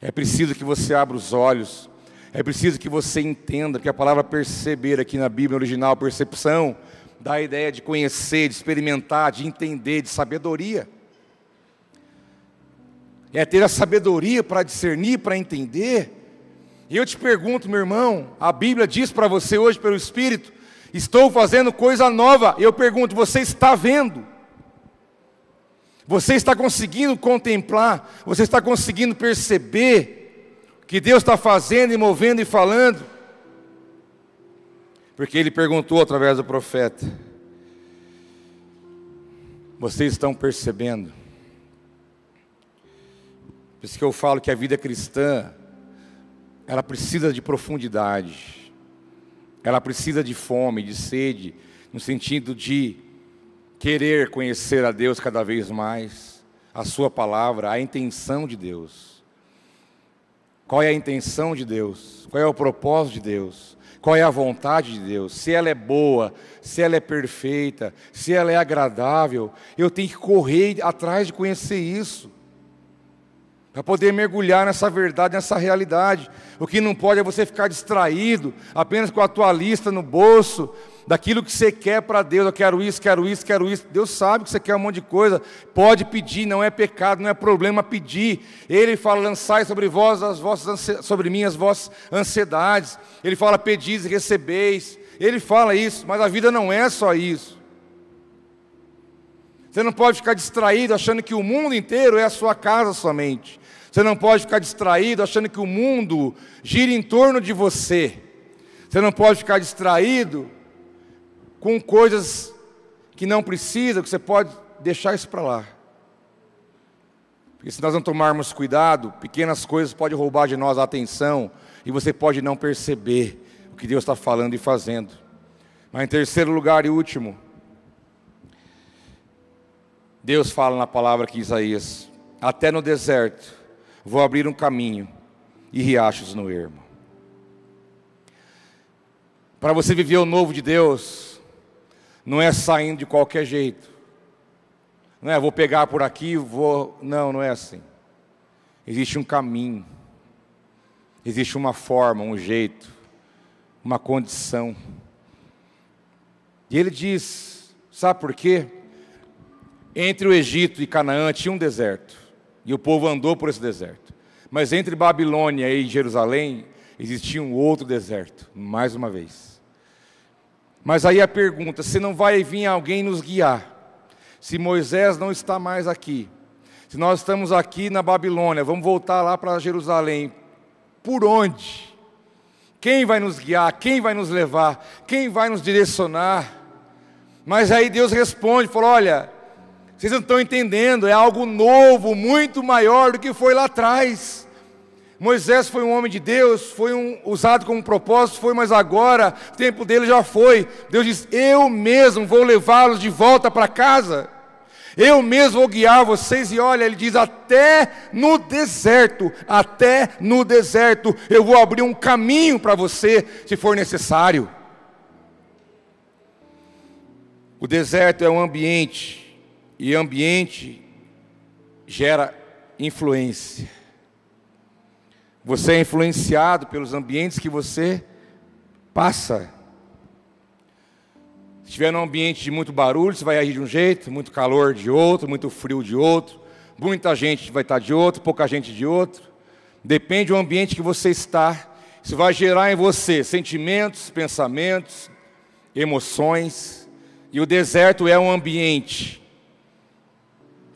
É preciso que você abra os olhos. É preciso que você entenda que a palavra perceber aqui na Bíblia original, percepção, dá a ideia de conhecer, de experimentar, de entender, de sabedoria. É ter a sabedoria para discernir, para entender. E eu te pergunto, meu irmão, a Bíblia diz para você hoje pelo Espírito: estou fazendo coisa nova. Eu pergunto, você está vendo? Você está conseguindo contemplar? Você está conseguindo perceber que Deus está fazendo e movendo e falando? Porque ele perguntou através do profeta: Vocês estão percebendo? Por isso que eu falo que a vida cristã, ela precisa de profundidade, ela precisa de fome, de sede, no sentido de querer conhecer a Deus cada vez mais, a Sua palavra, a intenção de Deus. Qual é a intenção de Deus? Qual é o propósito de Deus? Qual é a vontade de Deus? Se ela é boa, se ela é perfeita, se ela é agradável, eu tenho que correr atrás de conhecer isso para poder mergulhar nessa verdade, nessa realidade. O que não pode é você ficar distraído apenas com a tua lista no bolso, daquilo que você quer para Deus. Eu quero isso, quero isso, quero isso. Deus sabe que você quer um monte de coisa. Pode pedir, não é pecado, não é problema pedir. Ele fala: lançai sobre vós as vossas sobre mim as vossas ansiedades. Ele fala: pedis e recebeis. Ele fala isso, mas a vida não é só isso. Você não pode ficar distraído achando que o mundo inteiro é a sua casa somente. Você não pode ficar distraído achando que o mundo gira em torno de você. Você não pode ficar distraído com coisas que não precisa, que você pode deixar isso para lá. Porque se nós não tomarmos cuidado, pequenas coisas podem roubar de nós a atenção e você pode não perceber o que Deus está falando e fazendo. Mas em terceiro lugar e último, Deus fala na palavra que Isaías: até no deserto vou abrir um caminho e riachos no ermo. Para você viver o novo de Deus, não é saindo de qualquer jeito. Não é, vou pegar por aqui, vou. Não, não é assim. Existe um caminho, existe uma forma, um jeito, uma condição. E ele diz: sabe por quê? Entre o Egito e Canaã tinha um deserto. E o povo andou por esse deserto. Mas entre Babilônia e Jerusalém existia um outro deserto, mais uma vez. Mas aí a pergunta: se não vai vir alguém nos guiar? Se Moisés não está mais aqui, se nós estamos aqui na Babilônia, vamos voltar lá para Jerusalém, por onde? Quem vai nos guiar? Quem vai nos levar? Quem vai nos direcionar? Mas aí Deus responde: falou, olha, vocês não estão entendendo, é algo novo, muito maior do que foi lá atrás. Moisés foi um homem de Deus, foi um, usado como propósito, foi, mas agora o tempo dele já foi. Deus diz: Eu mesmo vou levá-los de volta para casa. Eu mesmo vou guiar vocês. E olha, ele diz: Até no deserto, até no deserto, eu vou abrir um caminho para você, se for necessário. O deserto é um ambiente e ambiente gera influência. Você é influenciado pelos ambientes que você passa. Se estiver num ambiente de muito barulho, você vai agir de um jeito, muito calor de outro, muito frio de outro, muita gente vai estar de outro, pouca gente de outro. Depende do ambiente que você está. Isso vai gerar em você sentimentos, pensamentos, emoções. E o deserto é um ambiente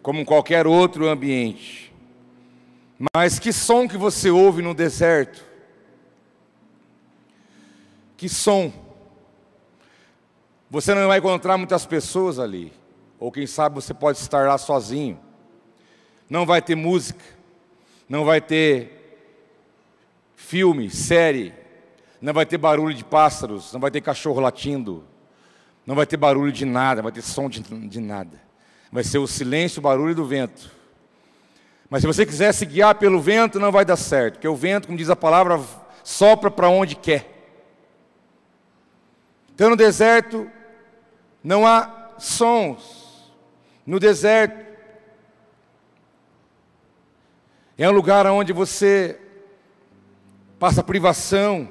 como qualquer outro ambiente. Mas que som que você ouve no deserto? Que som? Você não vai encontrar muitas pessoas ali, ou quem sabe você pode estar lá sozinho. Não vai ter música, não vai ter filme, série, não vai ter barulho de pássaros, não vai ter cachorro latindo, não vai ter barulho de nada, vai ter som de, de nada vai ser o silêncio, o barulho do vento. Mas se você quiser se guiar pelo vento, não vai dar certo, porque o vento, como diz a palavra, sopra para onde quer. Então no deserto não há sons, No deserto, é um lugar onde você passa privação,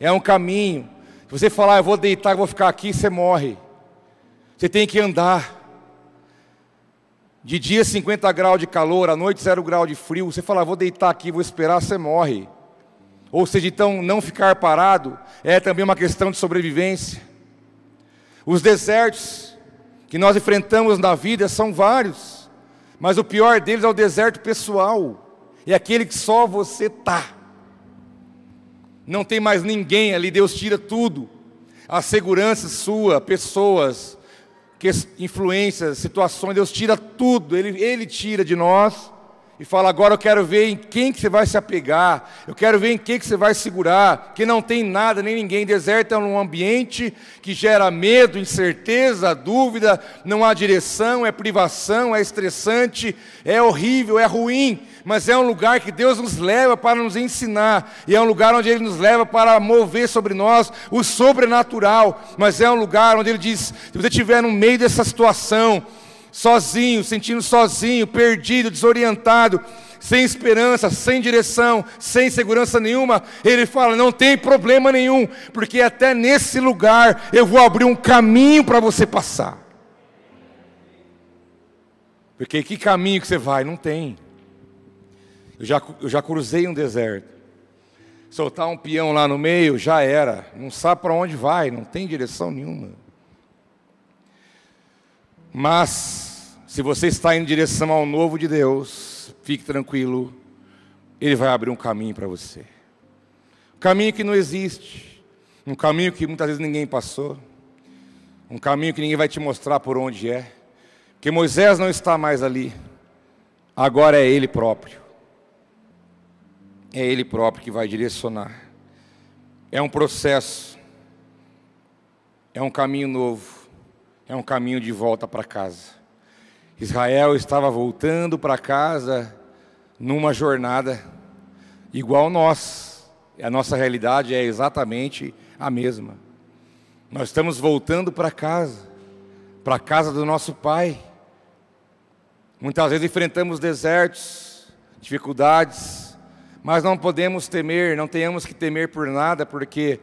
é um caminho. Se você falar, eu vou deitar, eu vou ficar aqui, você morre. Você tem que andar. De dia 50 graus de calor, à noite 0 grau de frio. Você fala, vou deitar aqui, vou esperar, você morre. Ou seja, então não ficar parado é também uma questão de sobrevivência. Os desertos que nós enfrentamos na vida são vários, mas o pior deles é o deserto pessoal, é aquele que só você está. Não tem mais ninguém ali, Deus tira tudo. A segurança sua, pessoas, influências, situações, Deus tira tudo, Ele, Ele tira de nós e fala: agora eu quero ver em quem que você vai se apegar, eu quero ver em quem que você vai segurar, que não tem nada nem ninguém. Deserto é um ambiente que gera medo, incerteza, dúvida, não há direção, é privação, é estressante, é horrível, é ruim, mas é um lugar que Deus nos leva para nos ensinar, e é um lugar onde Ele nos leva para mover sobre nós o sobrenatural, mas é um lugar onde Ele diz: se você estiver no meio dessa situação, sozinho, sentindo sozinho, perdido, desorientado, sem esperança, sem direção, sem segurança nenhuma, ele fala: não tem problema nenhum, porque até nesse lugar eu vou abrir um caminho para você passar. Porque que caminho que você vai? Não tem. Eu já, eu já cruzei um deserto. Soltar um peão lá no meio já era. Não sabe para onde vai, não tem direção nenhuma. Mas, se você está em direção ao novo de Deus, fique tranquilo, Ele vai abrir um caminho para você. Um caminho que não existe, um caminho que muitas vezes ninguém passou, um caminho que ninguém vai te mostrar por onde é, porque Moisés não está mais ali, agora é Ele próprio. É Ele próprio que vai direcionar. É um processo, é um caminho novo é um caminho de volta para casa. Israel estava voltando para casa numa jornada igual nós. A nossa realidade é exatamente a mesma. Nós estamos voltando para casa, para a casa do nosso Pai. Muitas vezes enfrentamos desertos, dificuldades, mas não podemos temer, não tenhamos que temer por nada, porque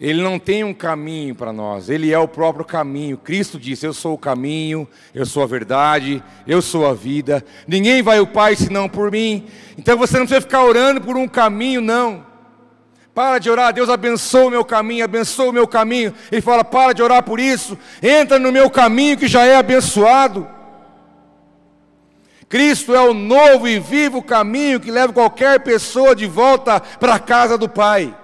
ele não tem um caminho para nós, ele é o próprio caminho. Cristo disse: Eu sou o caminho, eu sou a verdade, eu sou a vida. Ninguém vai ao Pai senão por mim. Então você não precisa ficar orando por um caminho, não. Para de orar, Deus abençoa o meu caminho, abençoa o meu caminho. Ele fala: Para de orar por isso, entra no meu caminho que já é abençoado. Cristo é o novo e vivo caminho que leva qualquer pessoa de volta para a casa do Pai.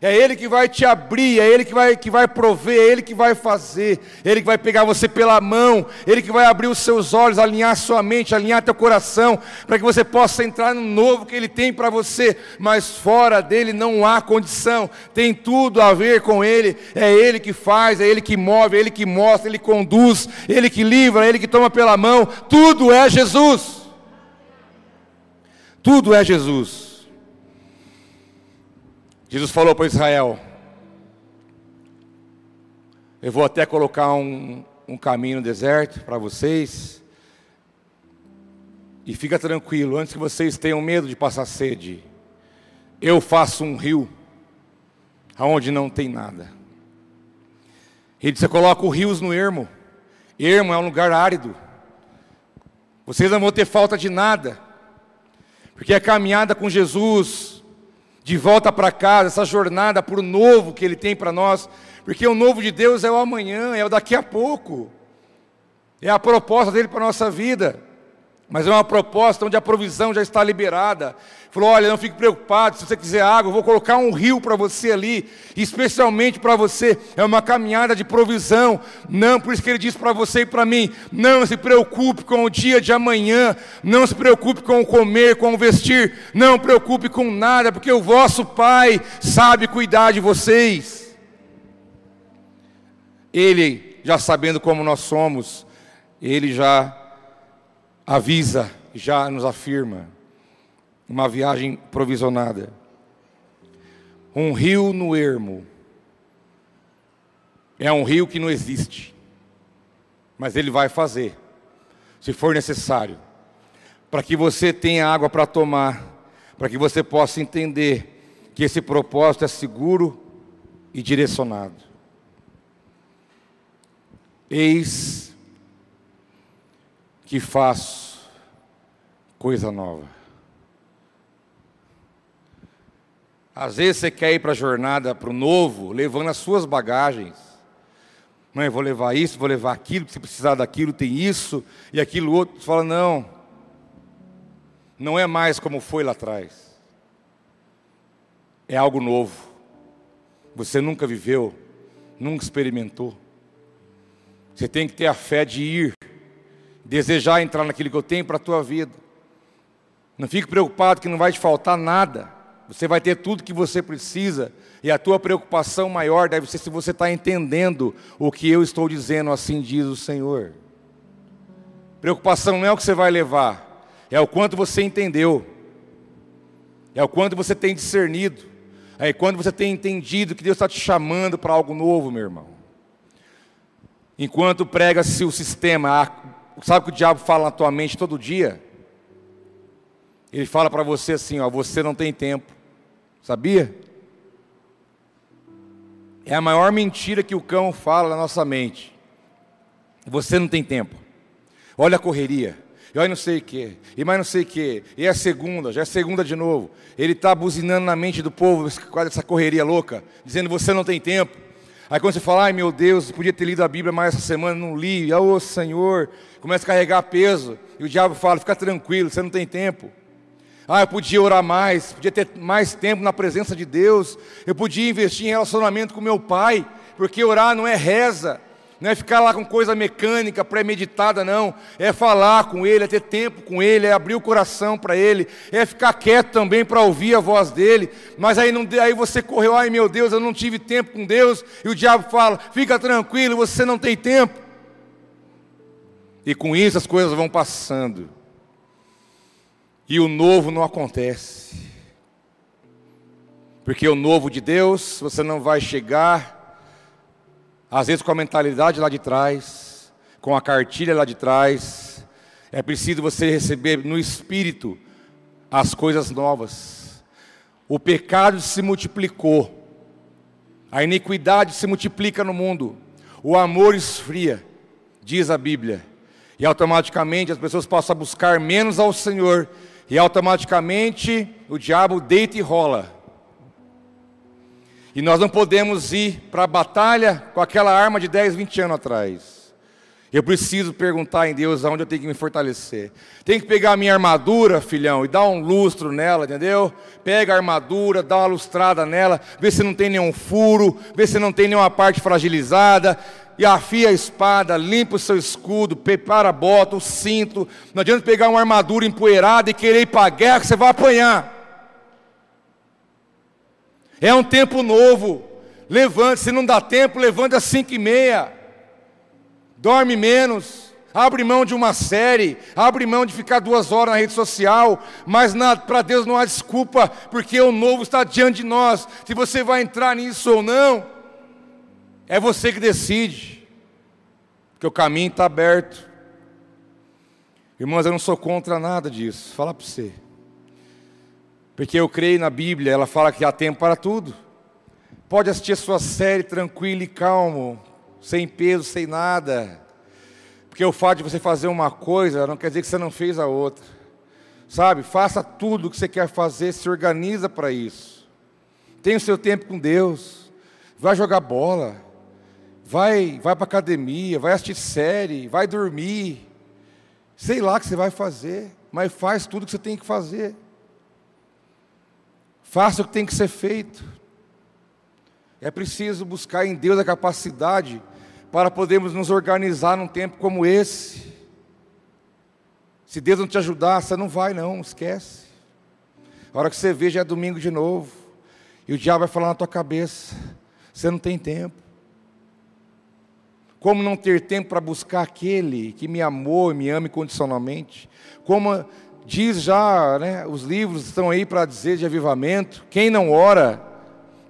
É Ele que vai te abrir, é Ele que vai, que vai prover, é Ele que vai fazer, é Ele que vai pegar você pela mão, é Ele que vai abrir os seus olhos, alinhar sua mente, alinhar teu coração, para que você possa entrar no novo que Ele tem para você, mas fora dele não há condição, tem tudo a ver com Ele, é Ele que faz, é Ele que move, é Ele que mostra, Ele conduz, é Ele que livra, é Ele que toma pela mão, tudo é Jesus. Tudo é Jesus. Jesus falou para Israel: Eu vou até colocar um, um caminho no deserto para vocês. E fica tranquilo, antes que vocês tenham medo de passar sede, eu faço um rio aonde não tem nada. Ele disse: coloca os rios no ermo. Ermo é um lugar árido. Vocês não vão ter falta de nada. Porque a caminhada com Jesus de volta para casa, essa jornada para o novo que Ele tem para nós, porque o novo de Deus é o amanhã, é o daqui a pouco, é a proposta dele para a nossa vida. Mas é uma proposta onde a provisão já está liberada. Falou: olha, não fique preocupado, se você quiser água, eu vou colocar um rio para você ali, especialmente para você. É uma caminhada de provisão. Não, por isso que ele diz para você e para mim: não se preocupe com o dia de amanhã, não se preocupe com o comer, com o vestir, não se preocupe com nada, porque o vosso Pai sabe cuidar de vocês. Ele, já sabendo como nós somos, ele já avisa, já nos afirma. Uma viagem provisionada. Um rio no ermo. É um rio que não existe. mas Ele vai fazer, se for necessário, para que você tenha água para tomar, para que você possa entender que esse propósito é seguro e direcionado. Eis que faço coisa nova. Às vezes você quer ir para a jornada, para o novo, levando as suas bagagens. Mãe, vou levar isso, vou levar aquilo, se precisar daquilo, tem isso e aquilo outro. Você fala, não, não é mais como foi lá atrás. É algo novo. Você nunca viveu, nunca experimentou. Você tem que ter a fé de ir, desejar entrar naquilo que eu tenho para a tua vida. Não fique preocupado que não vai te faltar nada. Você vai ter tudo que você precisa e a tua preocupação maior deve ser se você está entendendo o que eu estou dizendo, assim diz o Senhor. Preocupação não é o que você vai levar, é o quanto você entendeu, é o quanto você tem discernido, é quando você tem entendido que Deus está te chamando para algo novo, meu irmão. Enquanto prega-se o sistema, sabe o que o diabo fala na tua mente todo dia? Ele fala para você assim: ó, você não tem tempo, sabia? É a maior mentira que o cão fala na nossa mente. Você não tem tempo. Olha a correria. E olha não sei o que. E mais não sei o que. E é segunda, já é segunda de novo. Ele está buzinando na mente do povo, quase essa correria louca, dizendo você não tem tempo. Aí quando você fala, ai meu Deus, podia ter lido a Bíblia mais essa semana, não li. Ô oh, Senhor, começa a carregar peso. E o diabo fala, fica tranquilo, você não tem tempo. Ah, eu podia orar mais, podia ter mais tempo na presença de Deus, eu podia investir em relacionamento com meu pai, porque orar não é reza, não é ficar lá com coisa mecânica, premeditada, não. É falar com Ele, é ter tempo com Ele, é abrir o coração para Ele, é ficar quieto também para ouvir a voz dEle. Mas aí, não, aí você correu, ai meu Deus, eu não tive tempo com Deus, e o diabo fala: fica tranquilo, você não tem tempo. E com isso as coisas vão passando e o novo não acontece. Porque o novo de Deus, você não vai chegar, às vezes com a mentalidade lá de trás, com a cartilha lá de trás. É preciso você receber no espírito as coisas novas. O pecado se multiplicou, a iniquidade se multiplica no mundo, o amor esfria, diz a Bíblia, e automaticamente as pessoas passam a buscar menos ao Senhor e automaticamente o diabo deita e rola. E nós não podemos ir para a batalha com aquela arma de 10, 20 anos atrás. Eu preciso perguntar em Deus aonde eu tenho que me fortalecer. Tem que pegar a minha armadura, filhão, e dar um lustro nela, entendeu? Pega a armadura, dá uma lustrada nela, vê se não tem nenhum furo, vê se não tem nenhuma parte fragilizada e afia a espada, limpa o seu escudo, prepara a bota, o cinto. Não adianta pegar uma armadura empoeirada e querer ir para a guerra, que você vai apanhar. É um tempo novo. Levante, se não dá tempo, levante às cinco e meia. Dorme menos. Abre mão de uma série, abre mão de ficar duas horas na rede social, mas para Deus não há desculpa, porque o novo está diante de nós. Se você vai entrar nisso ou não, é você que decide, porque o caminho está aberto. Irmãos, eu não sou contra nada disso, fala para você. Porque eu creio na Bíblia, ela fala que há tempo para tudo. Pode assistir a sua série tranquilo e calmo, sem peso, sem nada. Porque o fato de você fazer uma coisa não quer dizer que você não fez a outra. Sabe? Faça tudo o que você quer fazer, se organiza para isso. Tenha o seu tempo com Deus. Vai jogar bola vai, vai para academia, vai assistir série, vai dormir. Sei lá o que você vai fazer, mas faz tudo o que você tem que fazer. Faça o que tem que ser feito. É preciso buscar em Deus a capacidade para podermos nos organizar num tempo como esse. Se Deus não te ajudar, você não vai não, esquece. A hora que você vê já é domingo de novo. E o diabo vai falar na tua cabeça: você não tem tempo. Como não ter tempo para buscar aquele que me amou e me ama incondicionalmente? Como diz já, né, os livros estão aí para dizer de avivamento: quem não ora,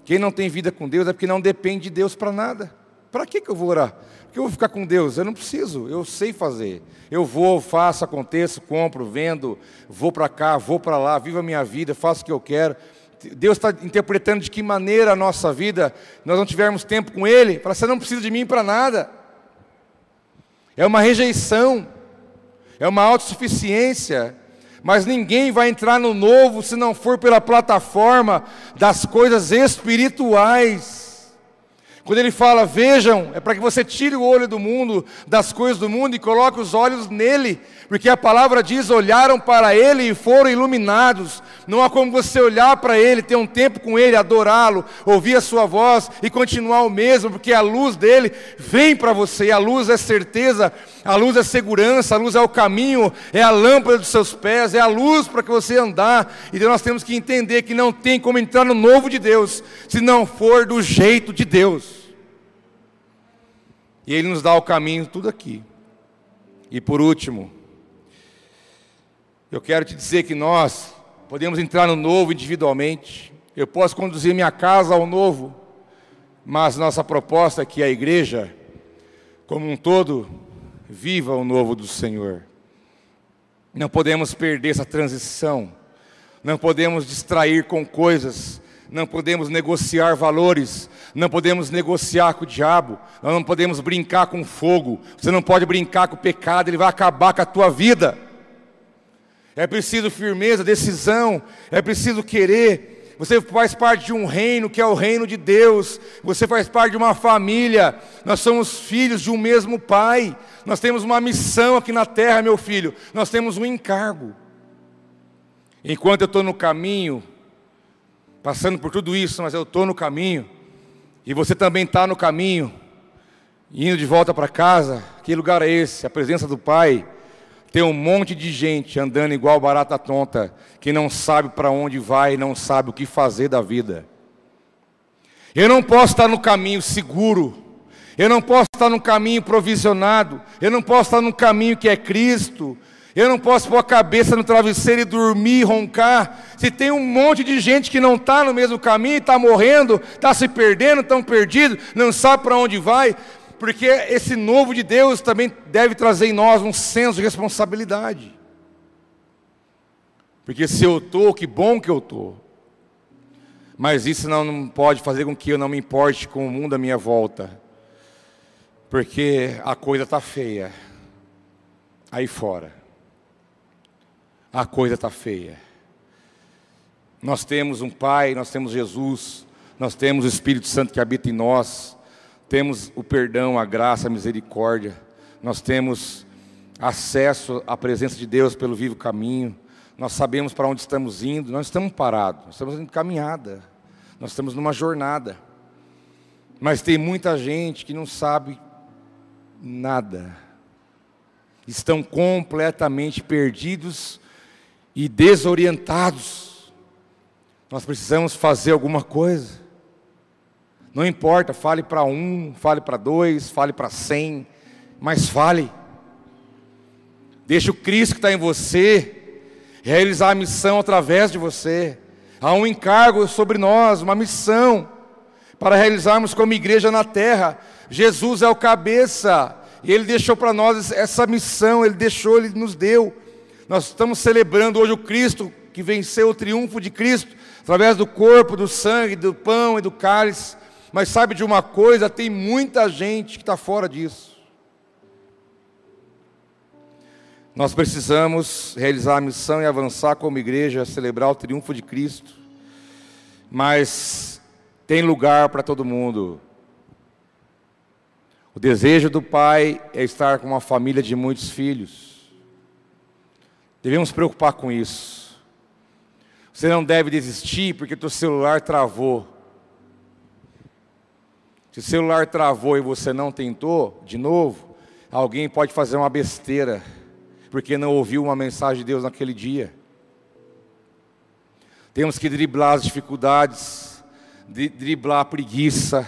quem não tem vida com Deus, é porque não depende de Deus para nada. Para que, que eu vou orar? Por que eu vou ficar com Deus? Eu não preciso, eu sei fazer. Eu vou, faço, aconteço, compro, vendo, vou para cá, vou para lá, vivo a minha vida, faço o que eu quero. Deus está interpretando de que maneira a nossa vida, nós não tivermos tempo com Ele, fala, você não precisa de mim para nada. É uma rejeição, é uma autossuficiência, mas ninguém vai entrar no novo se não for pela plataforma das coisas espirituais. Quando ele fala, vejam, é para que você tire o olho do mundo, das coisas do mundo e coloque os olhos nele, porque a palavra diz: olharam para ele e foram iluminados. Não há como você olhar para ele, ter um tempo com ele, adorá-lo, ouvir a sua voz e continuar o mesmo, porque a luz dele vem para você, a luz é certeza, a luz é segurança, a luz é o caminho, é a lâmpada dos seus pés, é a luz para que você andar. E nós temos que entender que não tem como entrar no novo de Deus, se não for do jeito de Deus. E Ele nos dá o caminho, tudo aqui. E por último, eu quero te dizer que nós podemos entrar no novo individualmente. Eu posso conduzir minha casa ao novo, mas nossa proposta aqui, a igreja, como um todo, viva o novo do Senhor. Não podemos perder essa transição, não podemos distrair com coisas não podemos negociar valores, não podemos negociar com o diabo, nós não podemos brincar com fogo, você não pode brincar com o pecado, ele vai acabar com a tua vida. É preciso firmeza, decisão, é preciso querer. Você faz parte de um reino que é o reino de Deus, você faz parte de uma família, nós somos filhos de um mesmo Pai, nós temos uma missão aqui na terra, meu filho, nós temos um encargo. Enquanto eu estou no caminho, passando por tudo isso, mas eu estou no caminho, e você também está no caminho, indo de volta para casa, que lugar é esse? A presença do Pai. Tem um monte de gente andando igual barata tonta, que não sabe para onde vai, não sabe o que fazer da vida. Eu não posso estar no caminho seguro, eu não posso estar no caminho provisionado, eu não posso estar no caminho que é Cristo, eu não posso pôr a cabeça no travesseiro e dormir, roncar. Se tem um monte de gente que não está no mesmo caminho, está morrendo, está se perdendo, estão perdidos, não sabe para onde vai, porque esse novo de Deus também deve trazer em nós um senso de responsabilidade. Porque se eu estou, que bom que eu estou. Mas isso não, não pode fazer com que eu não me importe com o mundo à minha volta. Porque a coisa está feia aí fora a coisa está feia. Nós temos um Pai, nós temos Jesus, nós temos o Espírito Santo que habita em nós, temos o perdão, a graça, a misericórdia, nós temos acesso à presença de Deus pelo vivo caminho, nós sabemos para onde estamos indo, nós estamos parados, nós estamos em caminhada, nós estamos numa jornada. Mas tem muita gente que não sabe nada, estão completamente perdidos e desorientados. Nós precisamos fazer alguma coisa. Não importa, fale para um, fale para dois, fale para cem, mas fale. Deixe o Cristo que está em você realizar a missão através de você. Há um encargo sobre nós, uma missão para realizarmos como igreja na terra. Jesus é o cabeça, e Ele deixou para nós essa missão, Ele deixou, Ele nos deu. Nós estamos celebrando hoje o Cristo que venceu o triunfo de Cristo através do corpo, do sangue, do pão e do cálice. Mas sabe de uma coisa? Tem muita gente que está fora disso. Nós precisamos realizar a missão e avançar como igreja, celebrar o triunfo de Cristo. Mas tem lugar para todo mundo. O desejo do Pai é estar com uma família de muitos filhos. Devemos preocupar com isso. Você não deve desistir porque teu celular travou. Se o celular travou e você não tentou, de novo, alguém pode fazer uma besteira, porque não ouviu uma mensagem de Deus naquele dia. Temos que driblar as dificuldades, driblar a preguiça,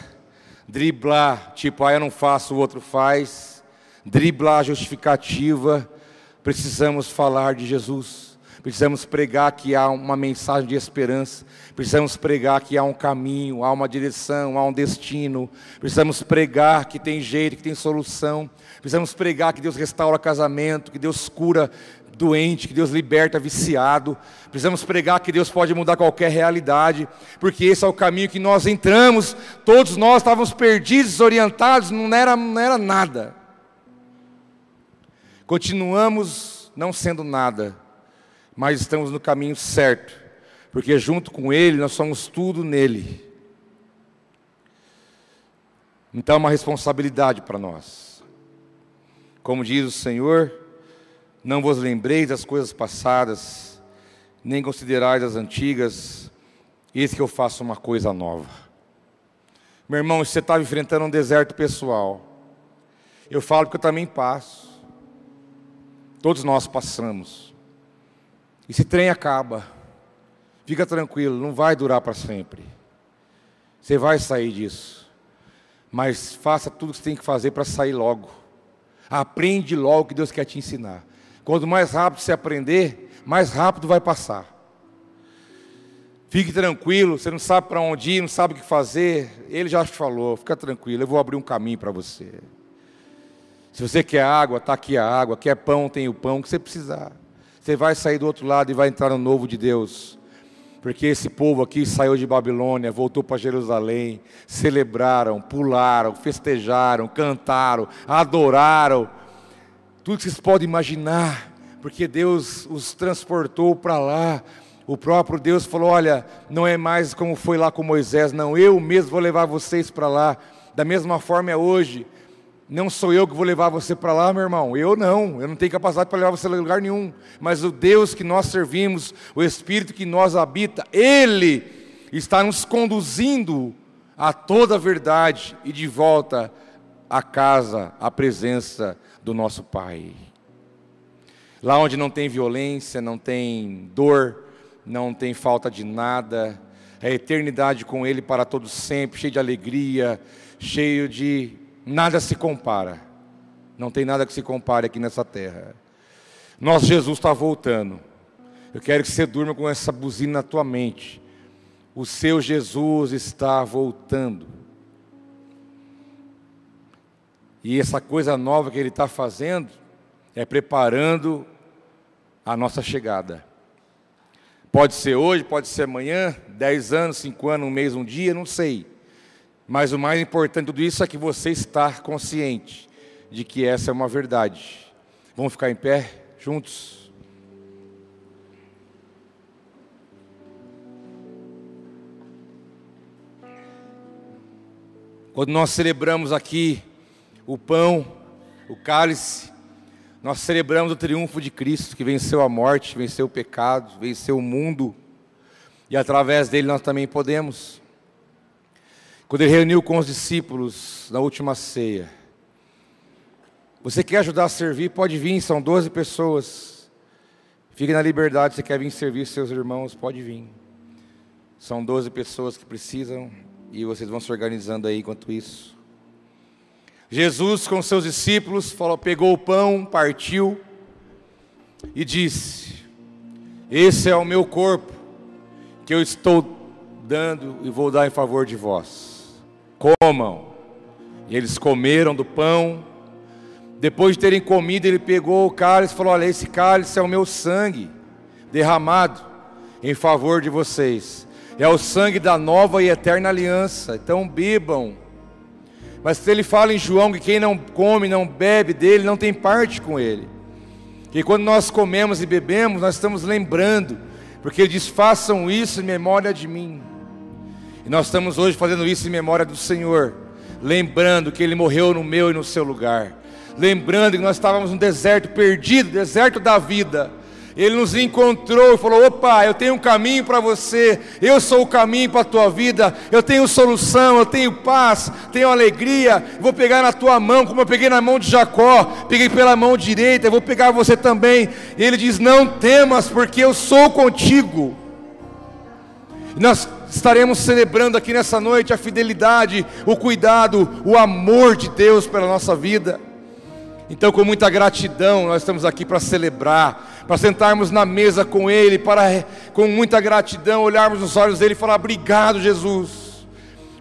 driblar, tipo, ah, eu não faço, o outro faz, driblar a justificativa, Precisamos falar de Jesus. Precisamos pregar que há uma mensagem de esperança. Precisamos pregar que há um caminho, há uma direção, há um destino. Precisamos pregar que tem jeito, que tem solução. Precisamos pregar que Deus restaura casamento, que Deus cura doente, que Deus liberta viciado. Precisamos pregar que Deus pode mudar qualquer realidade, porque esse é o caminho que nós entramos. Todos nós estávamos perdidos, desorientados, não era, não era nada. Continuamos não sendo nada mas estamos no caminho certo, porque junto com Ele nós somos tudo nele. Então é uma responsabilidade para nós. Como diz o Senhor, não vos lembreis das coisas passadas, nem considerais as antigas, eis que eu faço uma coisa nova. Meu irmão, você estava enfrentando um deserto pessoal. Eu falo que eu também passo. Todos nós passamos. Esse trem acaba. Fica tranquilo, não vai durar para sempre. Você vai sair disso. Mas faça tudo o que você tem que fazer para sair logo. Aprende logo o que Deus quer te ensinar. Quanto mais rápido você aprender, mais rápido vai passar. Fique tranquilo, você não sabe para onde ir, não sabe o que fazer. Ele já te falou, fica tranquilo, eu vou abrir um caminho para você. Se você quer água, está aqui a água. Quer pão, tem o pão que você precisar. Você vai sair do outro lado e vai entrar no novo de Deus. Porque esse povo aqui saiu de Babilônia, voltou para Jerusalém, celebraram, pularam, festejaram, cantaram, adoraram. Tudo que vocês podem imaginar, porque Deus os transportou para lá. O próprio Deus falou: Olha, não é mais como foi lá com Moisés, não, eu mesmo vou levar vocês para lá. Da mesma forma é hoje. Não sou eu que vou levar você para lá, meu irmão. Eu não. Eu não tenho capacidade para levar você a lugar nenhum. Mas o Deus que nós servimos, o Espírito que nós habita, Ele está nos conduzindo a toda a verdade e de volta à casa, à presença do nosso Pai. Lá onde não tem violência, não tem dor, não tem falta de nada, é eternidade com Ele para todos sempre, cheio de alegria, cheio de Nada se compara. Não tem nada que se compare aqui nessa terra. Nosso Jesus está voltando. Eu quero que você durma com essa buzina na tua mente. O seu Jesus está voltando. E essa coisa nova que Ele está fazendo é preparando a nossa chegada. Pode ser hoje, pode ser amanhã, dez anos, cinco anos, um mês, um dia, não sei. Mas o mais importante de tudo isso é que você está consciente de que essa é uma verdade. Vamos ficar em pé juntos? Quando nós celebramos aqui o pão, o cálice, nós celebramos o triunfo de Cristo, que venceu a morte, venceu o pecado, venceu o mundo, e através dele nós também podemos quando ele reuniu com os discípulos na última ceia. Você quer ajudar a servir? Pode vir, são 12 pessoas. Fique na liberdade, você quer vir servir seus irmãos? Pode vir. São 12 pessoas que precisam e vocês vão se organizando aí enquanto isso. Jesus com seus discípulos falou, pegou o pão, partiu e disse: Esse é o meu corpo que eu estou dando e vou dar em favor de vós comam. E eles comeram do pão. Depois de terem comido, ele pegou o cálice e falou: Olha, esse cálice é o meu sangue derramado em favor de vocês. É o sangue da nova e eterna aliança. Então bebam. Mas ele fala em João que quem não come, não bebe dele, não tem parte com ele. Que quando nós comemos e bebemos, nós estamos lembrando, porque ele diz: façam isso em memória de mim. E nós estamos hoje fazendo isso em memória do Senhor, lembrando que Ele morreu no meu e no seu lugar, lembrando que nós estávamos no deserto perdido, deserto da vida. Ele nos encontrou e falou: opa, eu tenho um caminho para você, eu sou o caminho para a tua vida, eu tenho solução, eu tenho paz, tenho alegria, vou pegar na tua mão, como eu peguei na mão de Jacó, peguei pela mão direita, eu vou pegar você também. E ele diz: Não temas, porque eu sou contigo. Nós estaremos celebrando aqui nessa noite a fidelidade, o cuidado, o amor de Deus pela nossa vida. Então, com muita gratidão, nós estamos aqui para celebrar, para sentarmos na mesa com Ele, para com muita gratidão olharmos nos olhos dele e falar: Obrigado, Jesus.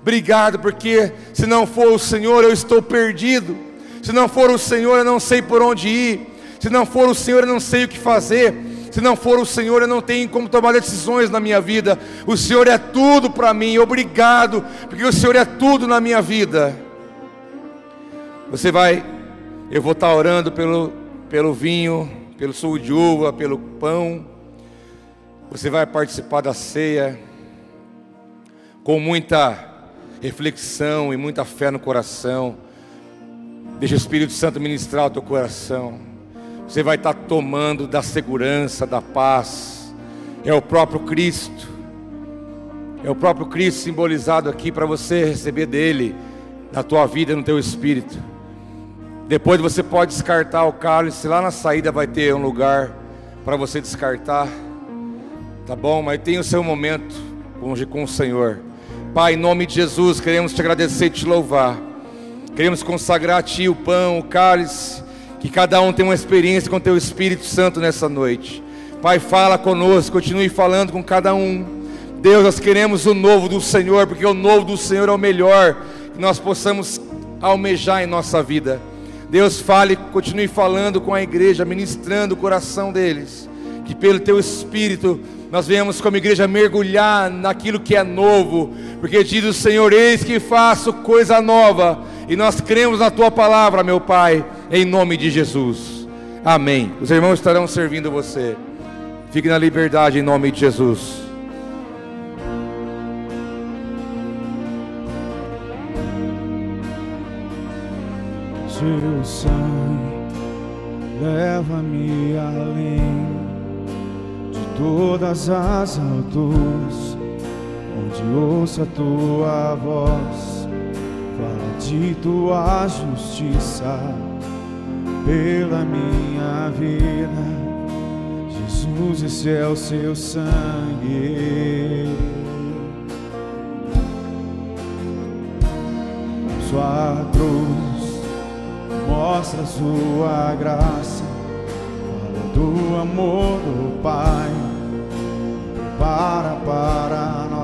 Obrigado, porque se não for o Senhor, eu estou perdido. Se não for o Senhor, eu não sei por onde ir. Se não for o Senhor, eu não sei o que fazer. Se não for o Senhor, eu não tenho como tomar decisões na minha vida. O Senhor é tudo para mim. Obrigado, porque o Senhor é tudo na minha vida. Você vai, eu vou estar orando pelo, pelo vinho, pelo suco de uva, pelo pão. Você vai participar da ceia com muita reflexão e muita fé no coração. Deixa o Espírito Santo ministrar o teu coração. Você vai estar tomando da segurança, da paz. É o próprio Cristo. É o próprio Cristo simbolizado aqui para você receber dele na tua vida, no teu espírito. Depois você pode descartar o cálice, lá na saída vai ter um lugar para você descartar. Tá bom? Mas tem o seu momento longe com o Senhor. Pai, em nome de Jesus, queremos te agradecer e te louvar. Queremos consagrar a Ti o pão, o cálice, que cada um tenha uma experiência com o Teu Espírito Santo nessa noite. Pai, fala conosco, continue falando com cada um. Deus, nós queremos o novo do Senhor, porque o novo do Senhor é o melhor que nós possamos almejar em nossa vida. Deus fale, continue falando com a igreja, ministrando o coração deles. Que pelo teu espírito nós venhamos como igreja mergulhar naquilo que é novo, porque diz o Senhor: Eis que faço coisa nova, e nós cremos na tua palavra, meu Pai, em nome de Jesus. Amém. Os irmãos estarão servindo você. Fique na liberdade em nome de Jesus. Teu sangue leva-me além de todas as alturas, onde ouço a tua voz, fala de tua justiça pela minha vida. Jesus, esse é o seu sangue. Sua cruz mostra sua graça, fala do amor do Pai, prepara para nós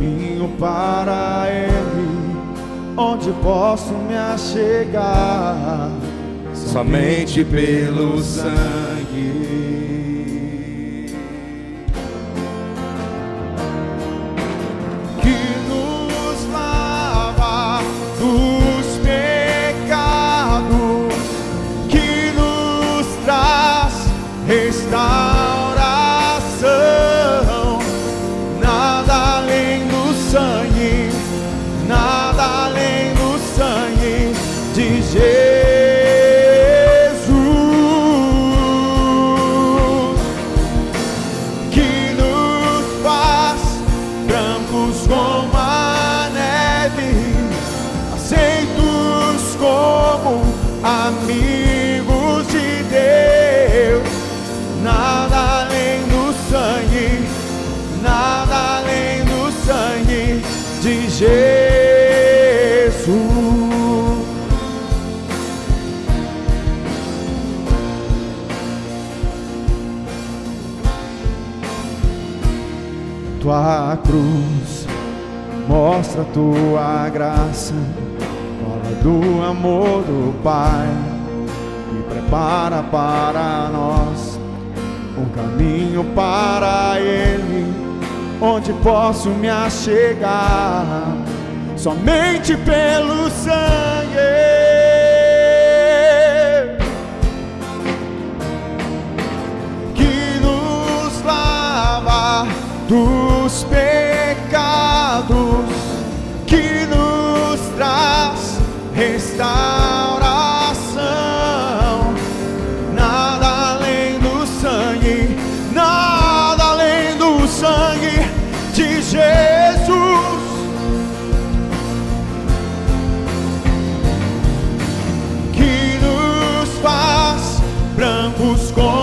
caminho para Ele, onde posso me achegar somente pelo sangue. Mostra tua graça, fala do amor do Pai e prepara para nós um caminho para Ele, onde posso me achegar somente pelo sangue. dos pecados que nos traz restauração. Nada além do sangue, nada além do sangue de Jesus. Que nos faz brancos como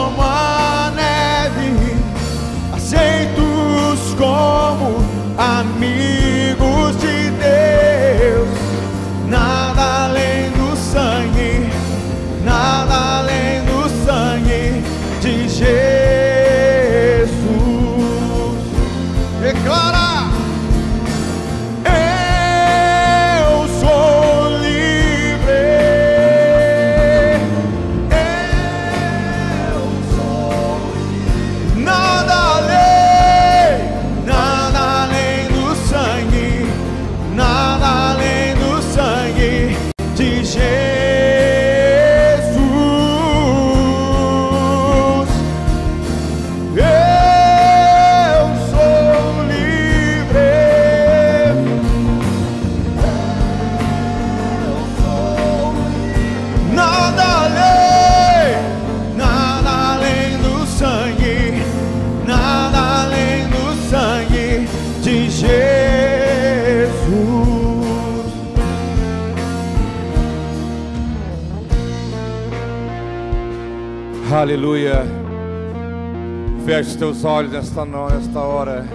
Feche os teus olhos nesta, nesta hora.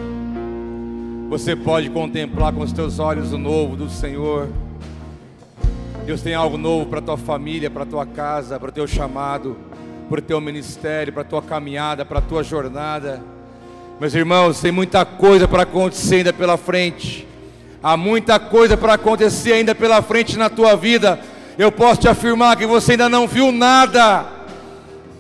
Você pode contemplar com os teus olhos o novo do Senhor. Deus tem algo novo para tua família, para tua casa, para o teu chamado, para o teu ministério, para a tua caminhada, para a tua jornada. Meus irmãos, tem muita coisa para acontecer ainda pela frente. Há muita coisa para acontecer ainda pela frente na tua vida. Eu posso te afirmar que você ainda não viu nada.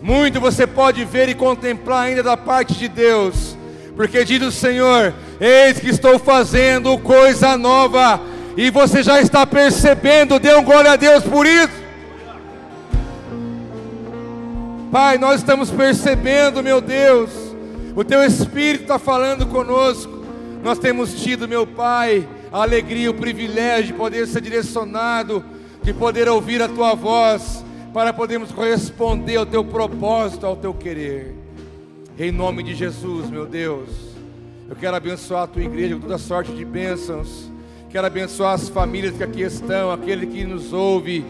Muito você pode ver e contemplar ainda da parte de Deus, porque diz o Senhor: Eis que estou fazendo coisa nova, e você já está percebendo, dê um glória a Deus por isso. Pai, nós estamos percebendo, meu Deus, o Teu Espírito está falando conosco. Nós temos tido, meu Pai, a alegria, o privilégio de poder ser direcionado, de poder ouvir a Tua voz, para podermos corresponder ao Teu propósito, ao Teu querer. Em nome de Jesus, meu Deus, eu quero abençoar a Tua igreja com toda sorte de bênçãos. Quero abençoar as famílias que aqui estão, aquele que nos ouve.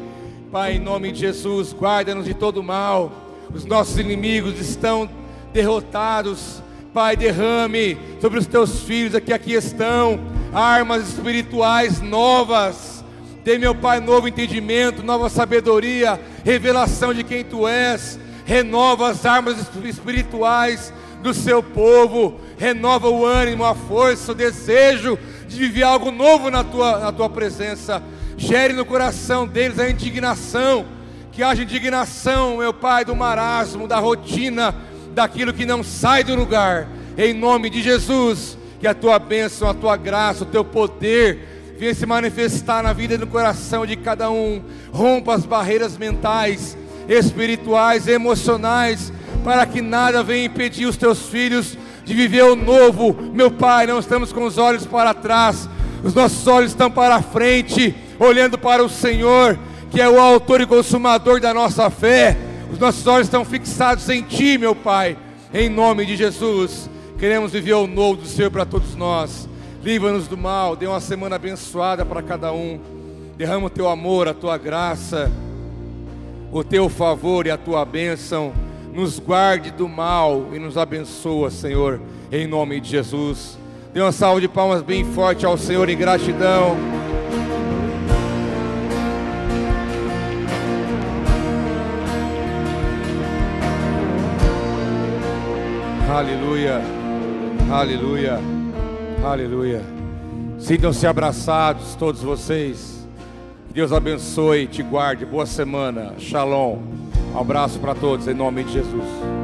Pai, em nome de Jesus, guarda-nos de todo mal. Os nossos inimigos estão derrotados. Pai, derrame sobre os teus filhos que aqui estão armas espirituais novas. Dê, meu Pai, novo entendimento, nova sabedoria, revelação de quem Tu és. Renova as armas esp- espirituais do seu povo. Renova o ânimo, a força, o desejo de viver algo novo na Tua, na tua presença. Gere no coração deles a indignação. Que haja indignação, meu Pai, do marasmo, da rotina, daquilo que não sai do lugar. Em nome de Jesus, que a tua bênção, a tua graça, o teu poder venha se manifestar na vida e no coração de cada um. Rompa as barreiras mentais, espirituais, emocionais, para que nada venha impedir os teus filhos de viver o novo. Meu Pai, não estamos com os olhos para trás, os nossos olhos estão para frente, olhando para o Senhor, que é o autor e consumador da nossa fé. Os nossos olhos estão fixados em Ti, meu Pai, em nome de Jesus. Queremos viver o novo do Senhor para todos nós. Livra-nos do mal, dê uma semana abençoada para cada um. Derrama o teu amor, a tua graça, o teu favor e a tua bênção. Nos guarde do mal e nos abençoa, Senhor, em nome de Jesus. Dê uma salva de palmas bem forte ao Senhor em gratidão. Aleluia, aleluia, aleluia. Sintam-se abraçados, todos vocês. Que Deus abençoe te guarde. Boa semana. Shalom. Um abraço para todos, em nome de Jesus.